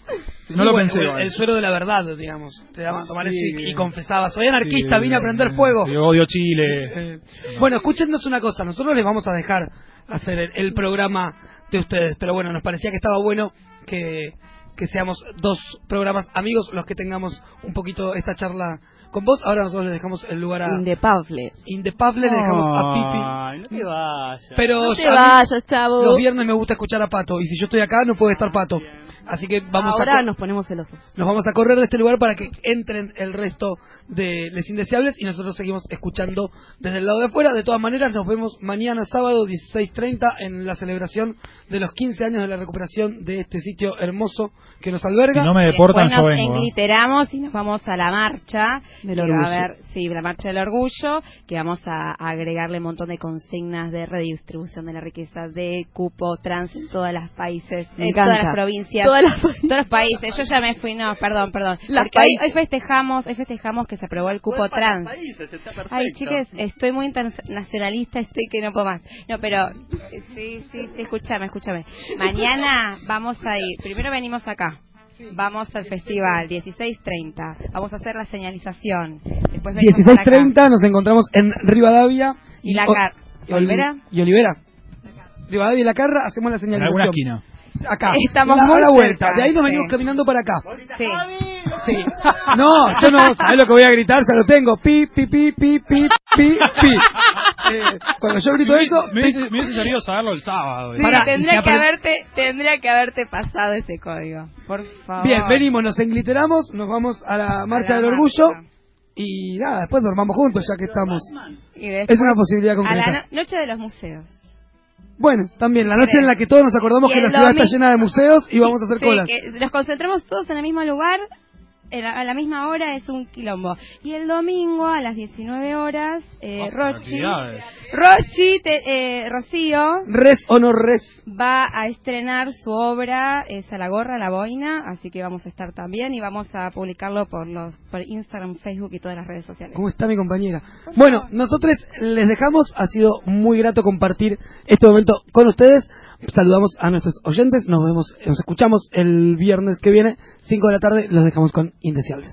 No lo Bueno, pensé. el, suero de la verdad, digamos. Te daban a tomar Sí. eso y, y confesabas, soy anarquista, Sí, vine a prender fuego. Yo odio Chile. Eh, bueno, escúchenos una cosa, nosotros les vamos a dejar hacer el, el programa de ustedes, pero bueno, nos parecía que estaba bueno que, que seamos dos programas amigos los que tengamos un poquito esta charla con vos. Ahora nosotros les dejamos el lugar a... Indepable. Indepable, le dejamos a Ay, no te Pipi. vayas. Pero No te vayas, chavo. Los viernes me gusta escuchar a Pato, y si yo estoy acá no puede estar Pato. Así que vamos a... Ahora co- nos ponemos celosos. nos vamos a correr de este lugar para que entren el resto de Les Indeseables y nosotros seguimos escuchando desde el lado de afuera. De todas maneras, nos vemos mañana sábado 16.30 en la celebración de los 15 años de la recuperación de este sitio hermoso que nos alberga. Si no me deportan, Después yo vengo. engliteramos y nos vamos a la marcha Del orgullo. va a haber, sí, la marcha del orgullo, que vamos a agregarle un montón de consignas de redistribución de la riqueza, de cupo trans en todos los países, en todas las provincias, Todas las- todos los países. Yo ya me fui, no, perdón, perdón. Las Porque hoy, países. hoy festejamos, hoy festejamos que se aprobó el cupo trans. Ay, chicas, estoy muy internacionalista, estoy que no puedo más. No, pero eh, sí, sí, sí, escúchame, escúchame. Mañana vamos a ir, primero venimos acá. Vamos al festival, 16.30. Vamos a hacer la señalización. Después venimos para acá. 16.30 nos encontramos en Rivadavia Y la O- Car- y Ol- ¿Olivera? Y Olivera. Rivadavia y la Carra hacemos la En señalización. alguna esquina. Acá. Estamos la, a muy la vuelta. cerca, De ahí nos sí. venimos caminando para acá. Sí. Sí. <laughs> No, yo no, ¿sabés lo que voy a gritar? Ya lo tengo. Pi, pi, pi, pi, pi, pi, pi. Eh, cuando yo grito Me eso, me hubiese, me hubiese servido saberlo el sábado. Sí, Pará, y tendría que haberte, tendría que haberte pasado ese código. Por favor. Bien, venimos, nos engliteramos, nos vamos a la marcha la del orgullo y nada, después dormamos juntos ya que estamos. Y después, Es una posibilidad a concreta. la no- noche de los museos. Bueno, también la noche en la que todos nos acordamos que la ciudad está llena de museos y vamos a hacer Sí, colas. que nos concentramos todos en el mismo lugar, a la misma hora es un quilombo. Y el domingo a las 19 horas, eh, de Rochi. Rochi, te- eh, Rocío, Res o no res. va a estrenar su obra, es a la gorra, la boina, así que vamos a estar también y vamos a publicarlo por los por Instagram, Facebook y todas las redes sociales. ¿Cómo está mi compañera? Bueno, nosotros les dejamos, ha sido muy grato compartir este momento con ustedes. Saludamos a nuestros oyentes, nos vemos, nos escuchamos el viernes que viene, 5 de la tarde, los dejamos con Indeseables.